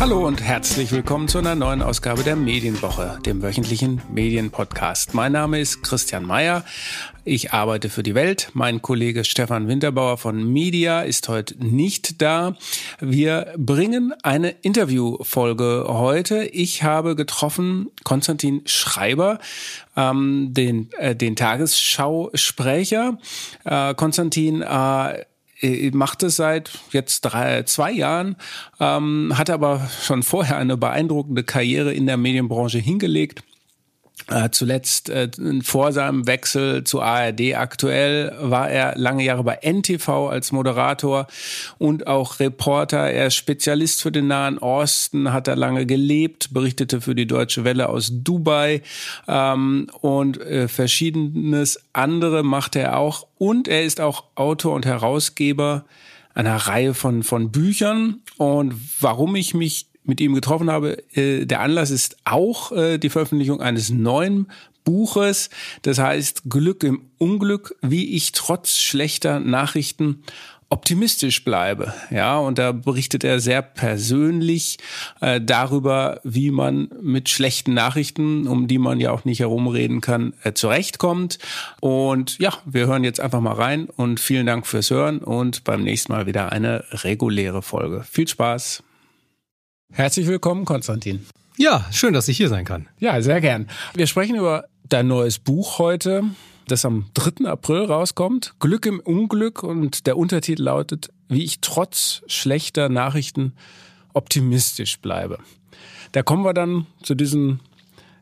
Hallo und herzlich willkommen zu einer neuen Ausgabe der Medienwoche, dem wöchentlichen Medienpodcast. Mein Name ist Christian Mayer. Ich arbeite für die Welt. Mein Kollege Stefan Winterbauer von Media ist heute nicht da. Wir bringen eine Interviewfolge heute. Ich habe getroffen Konstantin Schreiber, ähm, den, äh, den Tagesschausprecher. Äh, Konstantin äh, macht es seit jetzt drei, zwei Jahren, ähm, hat aber schon vorher eine beeindruckende Karriere in der Medienbranche hingelegt äh, zuletzt äh, vor seinem Wechsel zu ARD aktuell war er lange Jahre bei NTV als Moderator und auch Reporter. Er ist Spezialist für den Nahen Osten, hat er lange gelebt, berichtete für die Deutsche Welle aus Dubai ähm, und äh, verschiedenes andere macht er auch. Und er ist auch Autor und Herausgeber einer Reihe von, von Büchern. Und warum ich mich mit ihm getroffen habe. Äh, der Anlass ist auch äh, die Veröffentlichung eines neuen Buches. Das heißt Glück im Unglück, wie ich trotz schlechter Nachrichten optimistisch bleibe. Ja, und da berichtet er sehr persönlich äh, darüber, wie man mit schlechten Nachrichten, um die man ja auch nicht herumreden kann, äh, zurechtkommt. Und ja, wir hören jetzt einfach mal rein und vielen Dank fürs Hören und beim nächsten Mal wieder eine reguläre Folge. Viel Spaß! Herzlich willkommen, Konstantin. Ja, schön, dass ich hier sein kann. Ja, sehr gern. Wir sprechen über dein neues Buch heute, das am 3. April rauskommt. Glück im Unglück und der Untertitel lautet, wie ich trotz schlechter Nachrichten optimistisch bleibe. Da kommen wir dann zu diesen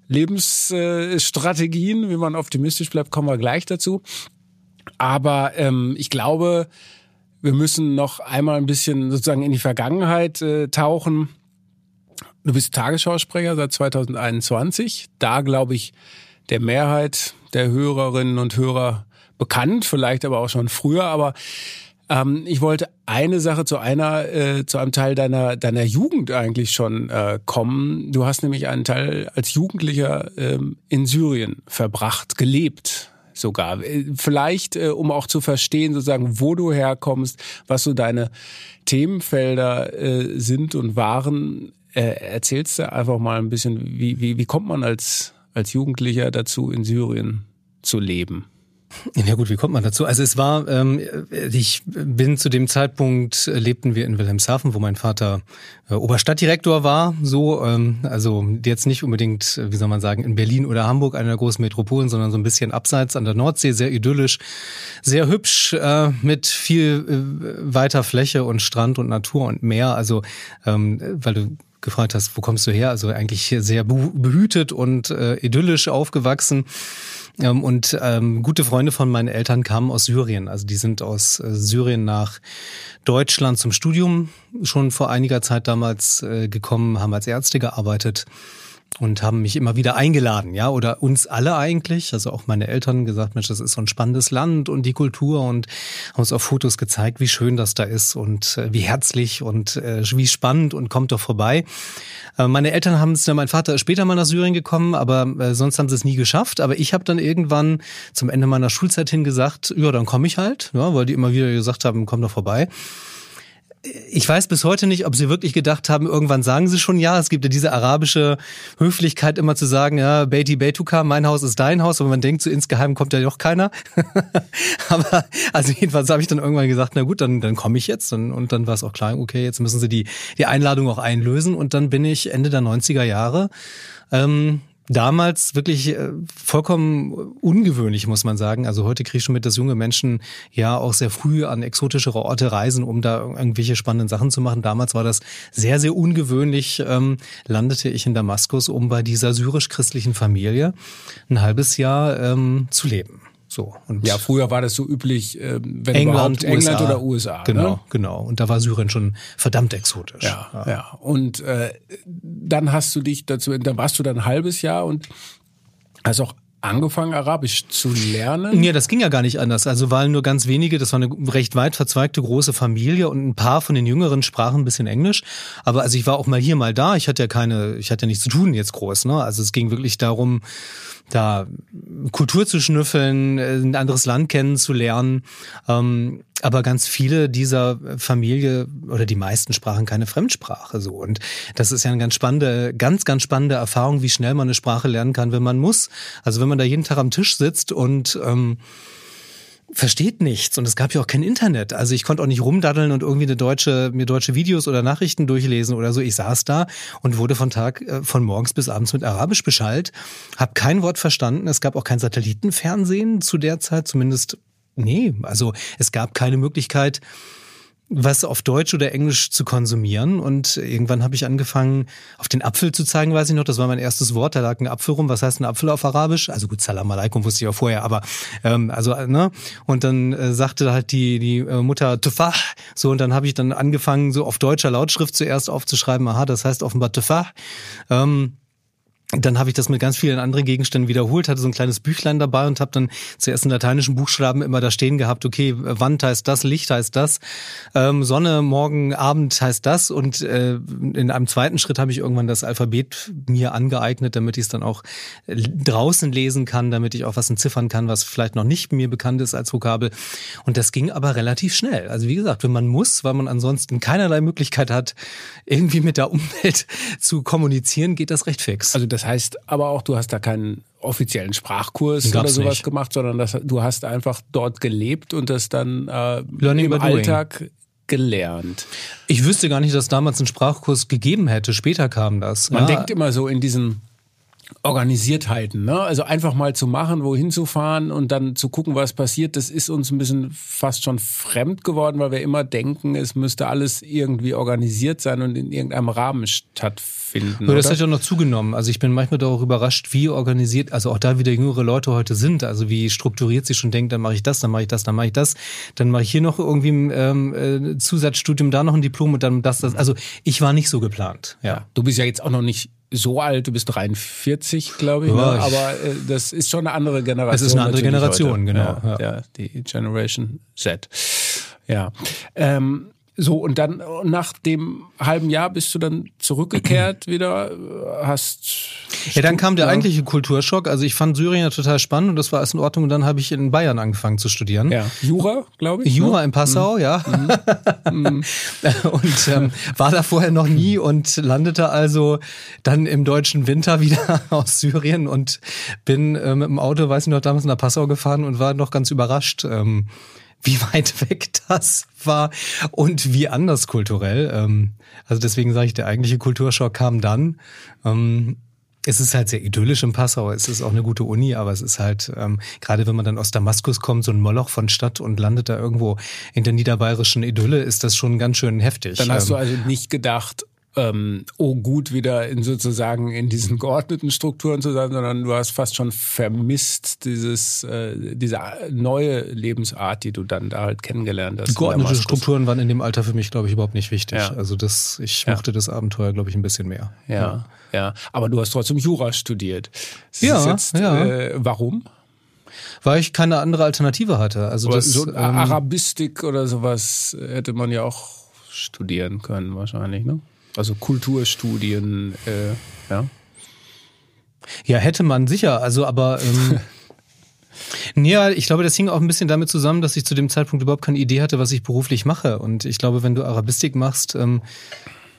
Lebensstrategien, wie man optimistisch bleibt, kommen wir gleich dazu. Aber ähm, ich glaube, wir müssen noch einmal ein bisschen sozusagen in die Vergangenheit äh, tauchen. Du bist Tagesschausprecher seit 2021. Da glaube ich der Mehrheit der Hörerinnen und Hörer bekannt, vielleicht aber auch schon früher. Aber ähm, ich wollte eine Sache zu einer, äh, zu einem Teil deiner deiner Jugend eigentlich schon äh, kommen. Du hast nämlich einen Teil als Jugendlicher ähm, in Syrien verbracht, gelebt sogar. Äh, vielleicht, äh, um auch zu verstehen, sozusagen, wo du herkommst, was so deine Themenfelder äh, sind und waren. Äh, erzählst du einfach mal ein bisschen, wie, wie, wie kommt man als, als Jugendlicher dazu, in Syrien zu leben? Ja gut, wie kommt man dazu? Also es war, ähm, ich bin zu dem Zeitpunkt, äh, lebten wir in Wilhelmshaven, wo mein Vater äh, Oberstadtdirektor war, so, ähm, also jetzt nicht unbedingt, wie soll man sagen, in Berlin oder Hamburg, einer der großen Metropolen, sondern so ein bisschen abseits an der Nordsee, sehr idyllisch, sehr hübsch, äh, mit viel äh, weiter Fläche und Strand und Natur und Meer, also ähm, weil du gefragt hast, wo kommst du her? Also eigentlich sehr behütet und äh, idyllisch aufgewachsen. Ähm, und ähm, gute Freunde von meinen Eltern kamen aus Syrien. Also die sind aus äh, Syrien nach Deutschland zum Studium schon vor einiger Zeit damals äh, gekommen, haben als Ärzte gearbeitet und haben mich immer wieder eingeladen, ja, oder uns alle eigentlich, also auch meine Eltern gesagt, Mensch, das ist so ein spannendes Land und die Kultur und haben uns auf Fotos gezeigt, wie schön das da ist und äh, wie herzlich und äh, wie spannend und kommt doch vorbei. Äh, meine Eltern haben es, mein Vater ist später mal nach Syrien gekommen, aber äh, sonst haben sie es nie geschafft. Aber ich habe dann irgendwann zum Ende meiner Schulzeit hin gesagt, ja, dann komme ich halt, ja, weil die immer wieder gesagt haben, komm doch vorbei ich weiß bis heute nicht, ob sie wirklich gedacht haben, irgendwann sagen sie schon ja. Es gibt ja diese arabische Höflichkeit immer zu sagen, ja, Beiti Beituka, mein Haus ist dein Haus, aber man denkt so insgeheim kommt ja doch keiner. aber also jedenfalls habe ich dann irgendwann gesagt, na gut, dann, dann komme ich jetzt. Und, und dann war es auch klar, okay, jetzt müssen sie die, die Einladung auch einlösen. Und dann bin ich Ende der 90er Jahre ähm, damals wirklich äh, vollkommen ungewöhnlich, muss man sagen. Also heute kriege ich schon mit, dass junge Menschen ja auch sehr früh an exotischere Orte reisen, um da irgendwelche spannenden Sachen zu machen. Damals war das sehr, sehr ungewöhnlich. Ähm, landete ich in Damaskus, um bei dieser syrisch-christlichen Familie ein halbes Jahr ähm, zu leben. So. Und ja, früher war das so üblich, äh, wenn England, England USA. oder USA. Genau, ne? genau. Und da war Syrien schon verdammt exotisch. Ja, ja. ja. Und äh, dann hast du dich dazu, dann warst du dann ein halbes Jahr und hast auch angefangen, Arabisch zu lernen? Nee, das ging ja gar nicht anders. Also waren nur ganz wenige, das war eine recht weit verzweigte große Familie und ein paar von den Jüngeren sprachen ein bisschen Englisch. Aber also ich war auch mal hier, mal da. Ich hatte ja keine, ich hatte ja nichts zu tun jetzt groß. Ne? Also es ging wirklich darum, da Kultur zu schnüffeln, äh, ein anderes Land kennenzulernen. Ähm, aber ganz viele dieser Familie oder die meisten sprachen keine Fremdsprache so. Und das ist ja eine ganz spannende, ganz, ganz spannende Erfahrung, wie schnell man eine Sprache lernen kann, wenn man muss. Also wenn man da jeden Tag am Tisch sitzt und ähm, versteht nichts und es gab ja auch kein Internet. Also ich konnte auch nicht rumdaddeln und irgendwie eine deutsche mir deutsche Videos oder Nachrichten durchlesen oder so. Ich saß da und wurde von Tag äh, von morgens bis abends mit Arabisch beschallt, habe kein Wort verstanden. Es gab auch kein Satellitenfernsehen zu der Zeit, zumindest nee, also es gab keine Möglichkeit was auf Deutsch oder Englisch zu konsumieren. Und irgendwann habe ich angefangen, auf den Apfel zu zeigen, weiß ich noch, das war mein erstes Wort, da lag ein Apfel rum. Was heißt ein Apfel auf Arabisch? Also gut, Salam alaikum wusste ich auch vorher, aber ähm, also, ne? Und dann äh, sagte halt die, die äh, Mutter Tufah, so und dann habe ich dann angefangen, so auf deutscher Lautschrift zuerst aufzuschreiben, aha, das heißt offenbar Tufah. Ähm, dann habe ich das mit ganz vielen anderen Gegenständen wiederholt, hatte so ein kleines Büchlein dabei und habe dann zuerst in lateinischen Buchstaben immer da stehen gehabt, okay, Wand heißt das, Licht heißt das, ähm, Sonne, Morgen, Abend heißt das und äh, in einem zweiten Schritt habe ich irgendwann das Alphabet mir angeeignet, damit ich es dann auch äh, draußen lesen kann, damit ich auch was entziffern kann, was vielleicht noch nicht mir bekannt ist als Vokabel. Und das ging aber relativ schnell. Also wie gesagt, wenn man muss, weil man ansonsten keinerlei Möglichkeit hat, irgendwie mit der Umwelt zu kommunizieren, geht das recht fix. Also das das heißt aber auch, du hast da keinen offiziellen Sprachkurs oder sowas nicht. gemacht, sondern das, du hast einfach dort gelebt und das dann äh, im Alltag gelernt. Ich wüsste gar nicht, dass damals einen Sprachkurs gegeben hätte. Später kam das. Man ja. denkt immer so in diesen Organisiertheiten, ne? Also einfach mal zu machen, wohin zu fahren und dann zu gucken, was passiert, das ist uns ein bisschen fast schon fremd geworden, weil wir immer denken, es müsste alles irgendwie organisiert sein und in irgendeinem Rahmen stattfinden. Ja, das hat ja noch zugenommen. Also ich bin manchmal darüber überrascht, wie organisiert, also auch da wieder jüngere Leute heute sind, also wie strukturiert sie schon denken, dann mache ich das, dann mache ich das, dann mache ich das, dann mache ich hier noch irgendwie ein ähm, äh, Zusatzstudium, da noch ein Diplom und dann das, das. Also ich war nicht so geplant. Ja. Du bist ja jetzt auch noch nicht so alt, du bist 43, glaube ich, ne? aber äh, das ist schon eine andere Generation. Es ist eine andere Generation, heute. genau. Ja, ja. die Generation Z. Ja. Ähm, so, und dann nach dem halben Jahr bist du dann zurückgekehrt wieder, hast. Ja, dann kam der eigentliche Kulturschock. Also ich fand Syrien ja total spannend und das war alles in Ordnung. Und dann habe ich in Bayern angefangen zu studieren. Ja. Jura, glaube ich. Jura ne? in Passau, mhm. ja. Mhm. und ähm, war da vorher noch nie und landete also dann im deutschen Winter wieder aus Syrien und bin äh, mit dem Auto, weiß ich noch, damals nach Passau gefahren und war noch ganz überrascht. Ähm, wie weit weg das war und wie anders kulturell. Ähm, also deswegen sage ich, der eigentliche Kulturschock kam dann. Ähm, es ist halt sehr idyllisch in Passau. Es ist auch eine gute Uni, aber es ist halt, ähm, gerade wenn man dann aus Damaskus kommt, so ein Moloch von Stadt und landet da irgendwo in der niederbayerischen Idylle, ist das schon ganz schön heftig. Dann hast du also nicht gedacht, ähm, oh gut wieder in sozusagen in diesen geordneten Strukturen zu sein, sondern du hast fast schon vermisst dieses äh, diese neue Lebensart, die du dann da halt kennengelernt hast. Geordnete Strukturen waren in dem Alter für mich, glaube ich, überhaupt nicht wichtig. Ja. Also das, ich mochte ja. das Abenteuer, glaube ich, ein bisschen mehr. Ja, ja, ja. Aber du hast trotzdem Jura studiert. Das ja, jetzt, ja. Äh, warum? Weil ich keine andere Alternative hatte. Also das, so ähm, Arabistik oder sowas hätte man ja auch studieren können wahrscheinlich, ne? Also Kulturstudien, äh, ja. Ja, hätte man sicher. Also, aber ähm, ja, ich glaube, das hing auch ein bisschen damit zusammen, dass ich zu dem Zeitpunkt überhaupt keine Idee hatte, was ich beruflich mache. Und ich glaube, wenn du Arabistik machst, ähm,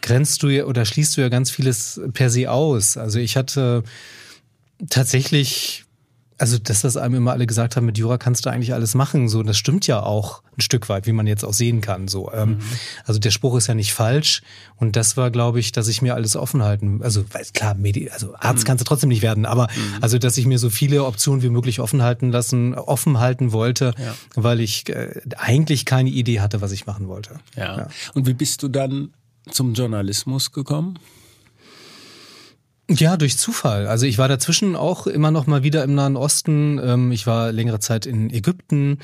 grenzt du ja oder schließt du ja ganz vieles per se aus. Also ich hatte tatsächlich also das, was einem immer alle gesagt haben, mit Jura kannst du eigentlich alles machen, so, das stimmt ja auch ein Stück weit, wie man jetzt auch sehen kann, so. Ähm, mhm. Also der Spruch ist ja nicht falsch und das war, glaube ich, dass ich mir alles offen halten, also klar, Medi also Arzt mhm. kannst du trotzdem nicht werden, aber mhm. also, dass ich mir so viele Optionen wie möglich offen halten lassen, offen halten wollte, ja. weil ich äh, eigentlich keine Idee hatte, was ich machen wollte. Ja. ja. Und wie bist du dann zum Journalismus gekommen? Ja, durch Zufall. Also ich war dazwischen auch immer noch mal wieder im Nahen Osten. Ähm, ich war längere Zeit in Ägypten,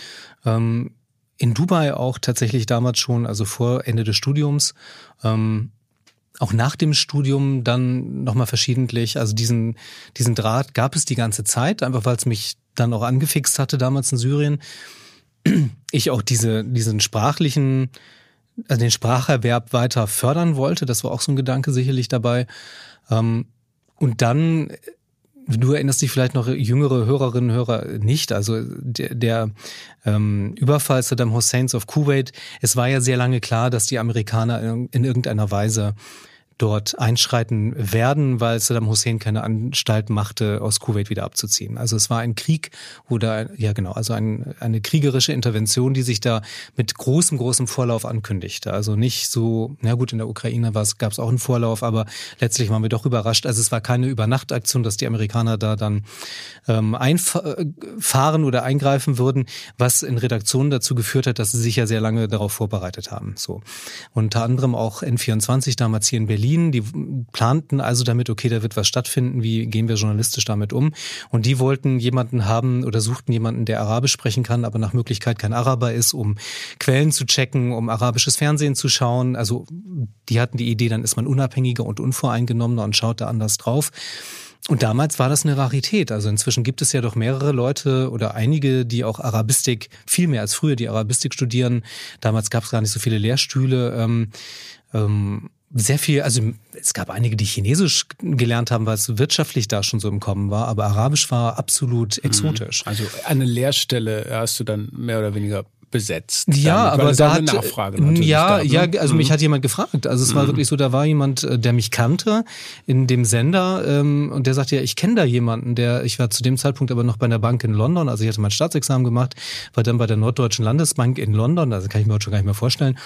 ähm, in Dubai auch tatsächlich damals schon, also vor Ende des Studiums. Ähm, auch nach dem Studium dann nochmal verschiedentlich. Also diesen, diesen Draht gab es die ganze Zeit, einfach weil es mich dann auch angefixt hatte damals in Syrien. Ich auch diese, diesen sprachlichen, also den Spracherwerb weiter fördern wollte. Das war auch so ein Gedanke sicherlich dabei. Und dann Du erinnerst dich vielleicht noch jüngere Hörerinnen und Hörer nicht. Also der, der ähm, Überfall Saddam Husseins auf Kuwait, es war ja sehr lange klar, dass die Amerikaner in, in irgendeiner Weise dort einschreiten werden, weil Saddam Hussein keine Anstalt machte, aus Kuwait wieder abzuziehen. Also es war ein Krieg oder ja genau, also ein, eine kriegerische Intervention, die sich da mit großem, großem Vorlauf ankündigte. Also nicht so, na gut, in der Ukraine gab es auch einen Vorlauf, aber letztlich waren wir doch überrascht. Also es war keine Übernachtaktion, dass die Amerikaner da dann ähm, einfahren oder eingreifen würden, was in Redaktionen dazu geführt hat, dass sie sich ja sehr lange darauf vorbereitet haben. So unter anderem auch N24 damals hier in Berlin Berlin. Die planten also damit, okay, da wird was stattfinden. Wie gehen wir journalistisch damit um? Und die wollten jemanden haben oder suchten jemanden, der Arabisch sprechen kann, aber nach Möglichkeit kein Araber ist, um Quellen zu checken, um arabisches Fernsehen zu schauen. Also die hatten die Idee, dann ist man unabhängiger und unvoreingenommener und schaut da anders drauf. Und damals war das eine Rarität. Also inzwischen gibt es ja doch mehrere Leute oder einige, die auch Arabistik, viel mehr als früher, die Arabistik studieren. Damals gab es gar nicht so viele Lehrstühle. Ähm, ähm, sehr viel, also es gab einige, die Chinesisch gelernt haben, weil es wirtschaftlich da schon so im Kommen war, aber Arabisch war absolut mhm. exotisch. Also eine Lehrstelle hast du dann mehr oder weniger besetzt. Ja, damit, aber da hat Nachfrage ja, gab, ne? ja, also mhm. mich hat jemand gefragt. Also es war mhm. wirklich so, da war jemand, äh, der mich kannte in dem Sender ähm, und der sagte ja, ich kenne da jemanden, der ich war zu dem Zeitpunkt aber noch bei einer Bank in London, also ich hatte mein Staatsexamen gemacht, war dann bei der Norddeutschen Landesbank in London, also kann ich mir heute schon gar nicht mehr vorstellen,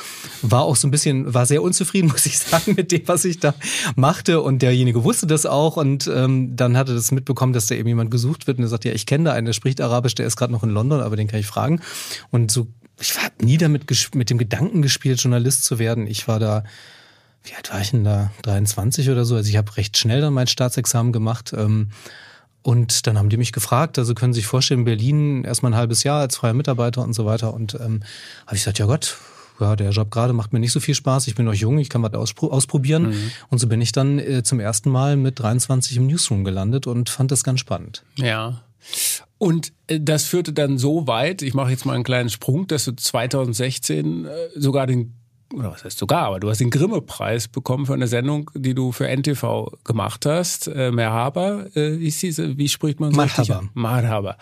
war auch so ein bisschen, war sehr unzufrieden, muss ich sagen, mit dem, was ich da machte und derjenige wusste das auch und ähm, dann hatte das mitbekommen, dass da eben jemand gesucht wird und er sagt ja, ich kenne da einen, der spricht Arabisch, der ist gerade noch in London, aber den kann ich fragen und so ich habe nie damit mit dem Gedanken gespielt, Journalist zu werden. Ich war da, wie alt war ich denn da? 23 oder so. Also ich habe recht schnell dann mein Staatsexamen gemacht. Ähm, und dann haben die mich gefragt, also können Sie sich vorstellen, in Berlin erstmal ein halbes Jahr als freier Mitarbeiter und so weiter. Und ähm, habe ich gesagt, ja Gott, ja, der Job gerade macht mir nicht so viel Spaß. Ich bin noch jung, ich kann was ausprobieren. Mhm. Und so bin ich dann äh, zum ersten Mal mit 23 im Newsroom gelandet und fand das ganz spannend. Ja. Und äh, das führte dann so weit, ich mache jetzt mal einen kleinen Sprung, dass du 2016 äh, sogar den oder was heißt sogar, aber du hast den Grimme-Preis bekommen für eine Sendung, die du für NTV gemacht hast. Äh, Merhaba, äh, ist diese, wie spricht man so? Marhaba. Marhaba.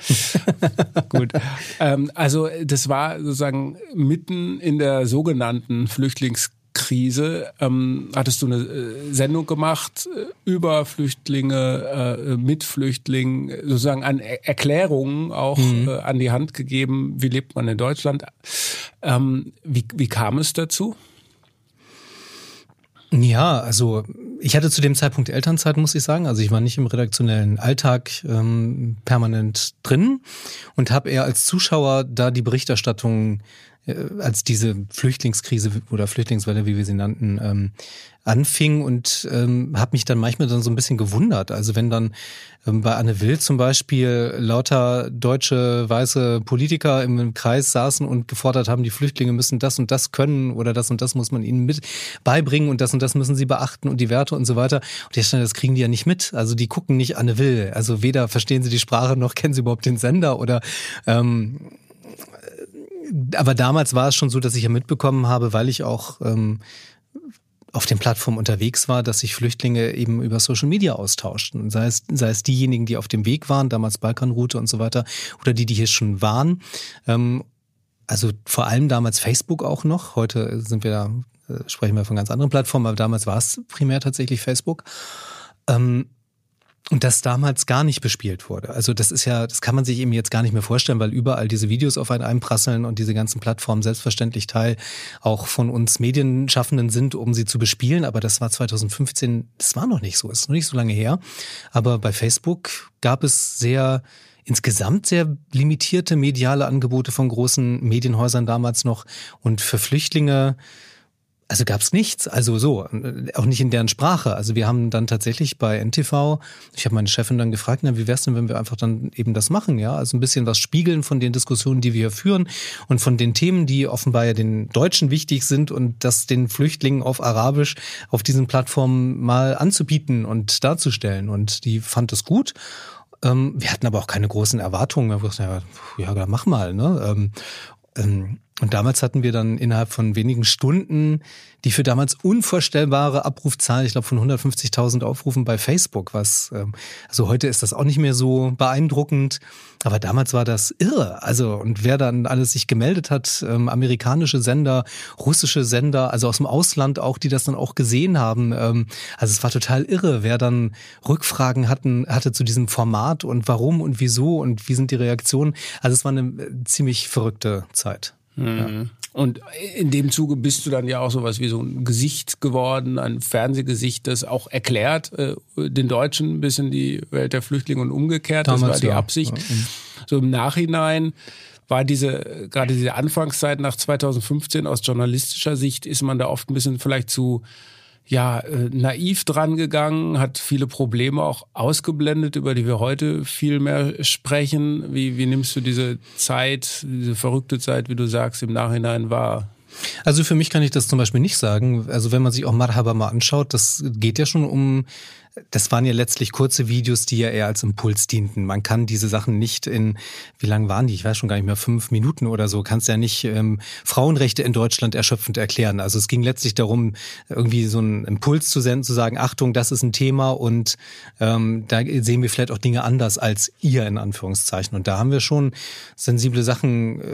Gut. Ähm, also das war sozusagen mitten in der sogenannten Flüchtlings Krise ähm, hattest du eine äh, Sendung gemacht äh, über Flüchtlinge, äh, mit Flüchtlingen, sozusagen an er Erklärungen auch mhm. äh, an die Hand gegeben, wie lebt man in Deutschland. Ähm, wie, wie kam es dazu? Ja, also ich hatte zu dem Zeitpunkt Elternzeit, muss ich sagen. Also ich war nicht im redaktionellen Alltag ähm, permanent drin und habe eher als Zuschauer da die Berichterstattung als diese Flüchtlingskrise oder Flüchtlingswelle, wie wir sie nannten, ähm, anfing und ähm, habe mich dann manchmal dann so ein bisschen gewundert. Also wenn dann ähm, bei Anne Will zum Beispiel lauter deutsche weiße Politiker im Kreis saßen und gefordert haben, die Flüchtlinge müssen das und das können oder das und das muss man ihnen mit beibringen und das und das müssen sie beachten und die Werte und so weiter. Und jetzt das kriegen die ja nicht mit. Also die gucken nicht Anne Will. Also weder verstehen sie die Sprache noch kennen sie überhaupt den Sender oder ähm, aber damals war es schon so, dass ich ja mitbekommen habe, weil ich auch ähm, auf den Plattformen unterwegs war, dass sich Flüchtlinge eben über Social Media austauschten. Sei es, sei es diejenigen, die auf dem Weg waren, damals Balkanroute und so weiter, oder die, die hier schon waren. Ähm, also vor allem damals Facebook auch noch. Heute sind wir da, äh, sprechen wir von ganz anderen Plattformen, aber damals war es primär tatsächlich Facebook. Ähm, und das damals gar nicht bespielt wurde. Also das ist ja, das kann man sich eben jetzt gar nicht mehr vorstellen, weil überall diese Videos auf einen einprasseln und diese ganzen Plattformen selbstverständlich Teil auch von uns Medienschaffenden sind, um sie zu bespielen. Aber das war 2015, das war noch nicht so, ist noch nicht so lange her. Aber bei Facebook gab es sehr insgesamt sehr limitierte mediale Angebote von großen Medienhäusern damals noch und für Flüchtlinge Also gab's nichts, also so, auch nicht in deren Sprache. Also wir haben dann tatsächlich bei NTV, ich habe meine Chefin dann gefragt, na, wie wär's denn, wenn wir einfach dann eben das machen, ja? Also ein bisschen was spiegeln von den Diskussionen, die wir hier führen und von den Themen, die offenbar ja den Deutschen wichtig sind und das den Flüchtlingen auf Arabisch auf diesen Plattformen mal anzubieten und darzustellen. Und die fand es gut. Ähm, wir hatten aber auch keine großen Erwartungen. Wir haben ja, ja, mach mal. Ne? Und damals hatten wir dann innerhalb von wenigen Stunden die für damals unvorstellbare Abrufzahl, ich glaube von 150.000 Aufrufen bei Facebook, was ähm, also heute ist das auch nicht mehr so beeindruckend, aber damals war das irre. Also und wer dann alles sich gemeldet hat, ähm, amerikanische Sender, russische Sender, also aus dem Ausland auch, die das dann auch gesehen haben. Ähm, also es war total irre, wer dann Rückfragen hatten hatte zu diesem Format und warum und wieso und wie sind die Reaktionen. Also es war eine äh, ziemlich verrückte Zeit. Mhm. Ja. Und in dem Zuge bist du dann ja auch sowas wie so ein Gesicht geworden, ein Fernsehgesicht, das auch erklärt äh, den Deutschen ein bisschen die Welt der Flüchtlinge und umgekehrt. Damals, das war die ja. Absicht. Ja. So im Nachhinein war diese, gerade diese Anfangszeit nach 2015 aus journalistischer Sicht ist man da oft ein bisschen vielleicht zu ja, äh, naiv dran gegangen, hat viele Probleme auch ausgeblendet, über die wir heute viel mehr sprechen. Wie, wie nimmst du diese Zeit, diese verrückte Zeit, wie du sagst, im Nachhinein wahr? Also für mich kann ich das zum Beispiel nicht sagen. Also wenn man sich auch Marhaba mal anschaut, das geht ja schon um das waren ja letztlich kurze Videos, die ja eher als Impuls dienten. Man kann diese Sachen nicht in, wie lang waren die? Ich weiß schon gar nicht mehr, fünf Minuten oder so, kannst ja nicht ähm, Frauenrechte in Deutschland erschöpfend erklären. Also es ging letztlich darum, irgendwie so einen Impuls zu senden, zu sagen, Achtung, das ist ein Thema und ähm, da sehen wir vielleicht auch Dinge anders als ihr in Anführungszeichen. Und da haben wir schon sensible Sachen äh,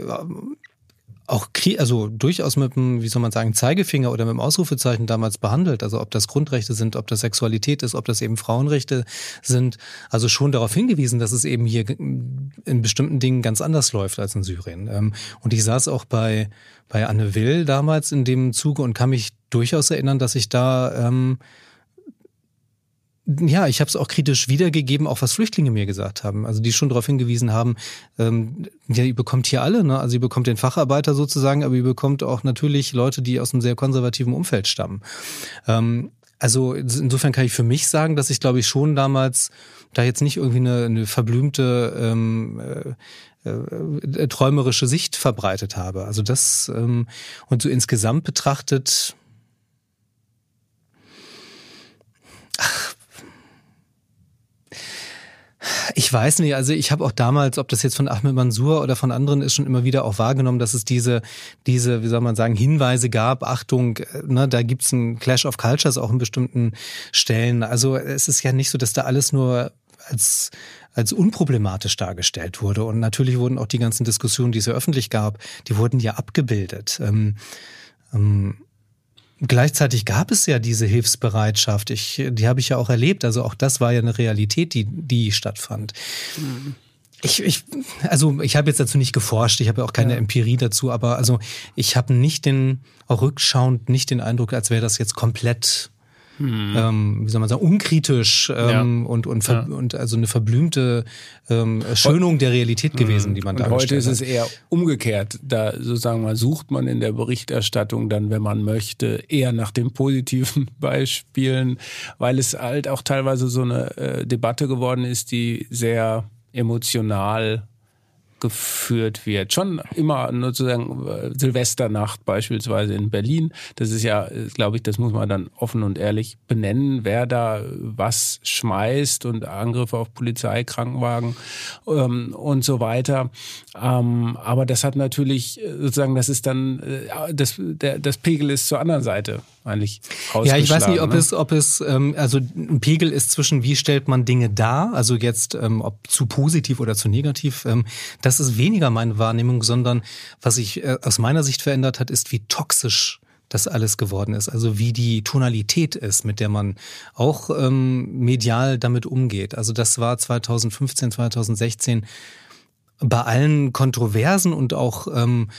auch also durchaus mit dem, wie soll man sagen, Zeigefinger oder mit dem Ausrufezeichen damals behandelt. Also ob das Grundrechte sind, ob das Sexualität ist, ob das eben Frauenrechte sind. Also schon darauf hingewiesen, dass es eben hier in bestimmten Dingen ganz anders läuft als in Syrien. Ähm, und ich saß auch bei, bei Anne Will damals in dem Zuge und kann mich durchaus erinnern, dass ich da ähm, ja, ich habe es auch kritisch wiedergegeben, auch was Flüchtlinge mir gesagt haben. Also die schon darauf hingewiesen haben, ähm, ja, ihr bekommt hier alle, ne? Also ihr bekommt den Facharbeiter sozusagen, aber ihr bekommt auch natürlich Leute, die aus einem sehr konservativen Umfeld stammen. Ähm, also insofern kann ich für mich sagen, dass ich glaube ich schon damals da jetzt nicht irgendwie eine, eine verblümte ähm, äh, äh, träumerische Sicht verbreitet habe. Also das ähm, und so insgesamt betrachtet. Ach, ich weiß nicht, also ich habe auch damals, ob das jetzt von Ahmed Mansour oder von anderen ist, schon immer wieder auch wahrgenommen, dass es diese, diese, wie soll man sagen, Hinweise gab, Achtung, ne, da gibt's einen Clash of Cultures auch in bestimmten Stellen. Also es ist ja nicht so, dass da alles nur als als unproblematisch dargestellt wurde. Und natürlich wurden auch die ganzen Diskussionen, die es ja öffentlich gab, die wurden ja abgebildet. Ähm, ähm, Gleichzeitig gab es ja diese Hilfsbereitschaft. Ich, die habe ich ja auch erlebt. Also auch das war ja eine Realität, die, die stattfand. Mhm. Ich, ich, also ich habe jetzt dazu nicht geforscht, ich habe ja auch keine ja. Empirie dazu, aber also ich habe nicht den, auch rückschauend nicht den Eindruck, als wäre das jetzt komplett hm. ähm, wie soll man sagen, unkritisch ähm, ja. und, und, ja. und also eine verblümte ähm, Schönung der Realität hm. gewesen, die man da Heute ist es eher umgekehrt. Da sozusagen mal sucht man in der Berichterstattung dann, wenn man möchte, eher nach den positiven Beispielen, weil es halt auch teilweise so eine äh, Debatte geworden ist, die sehr emotional geführt wird. Schon immer sozusagen äh, Silvesternacht beispielsweise in Berlin. Das ist ja, äh, glaube ich, das muss man dann offen und ehrlich benennen, wer da was schmeißt und Angriffe auf Polizei, Krankenwagen ähm, und so weiter. Ähm, aber das hat natürlich äh, sozusagen, das ist dann, äh, das, der, das Pegel ist zur anderen Seite eigentlich Ja, ich weiß nicht, ob ne? es, ob es, ähm, also ein Pegel ist zwischen, wie stellt man Dinge dar, also jetzt, ähm, ob zu positiv oder zu negativ. Ähm, das ist weniger meine Wahrnehmung, sondern was sich äh, aus meiner Sicht verändert hat, ist, wie toxisch das alles geworden ist. Also wie die Tonalität ist, mit der man auch ähm, medial damit umgeht. Also das war 2015, 2016 bei allen Kontroversen und auch ähm,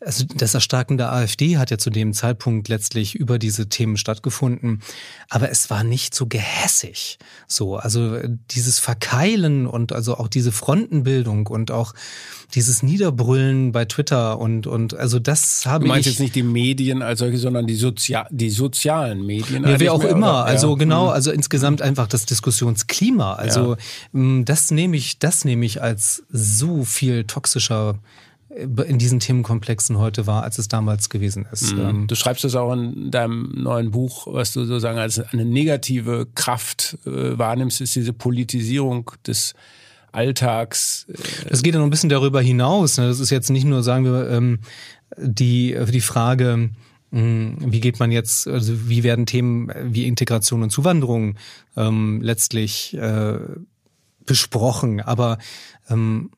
also das Erstarken der AfD hat ja zu dem Zeitpunkt letztlich über diese Themen stattgefunden, aber es war nicht so gehässig. So, also dieses Verkeilen und also auch diese Frontenbildung und auch dieses Niederbrüllen bei Twitter und und also das habe ich. Du meinst ich, jetzt nicht die Medien als solche, sondern die, Sozia die sozialen Medien. Ja, wie auch mehr, immer. Oder? Also ja. genau, mhm. also insgesamt einfach das Diskussionsklima. Also ja. Mm, das nehme ich, das nehme ich als so viel toxischer in diesen Themenkomplexen heute war, als es damals gewesen ist. Mhm. Ähm, du schreibst das auch in deinem neuen Buch, was du sozusagen als eine negative Kraft äh, wahrnimmst, ist diese Politisierung des Alltags. Äh das geht ja noch ein bisschen darüber hinaus. Ne? Das ist jetzt nicht nur, sagen wir, ähm, die, die Frage, hm, wie geht man jetzt, also wie werden Themen wie Integration und Zuwanderung ähm, letztlich äh, besprochen, aber ähm,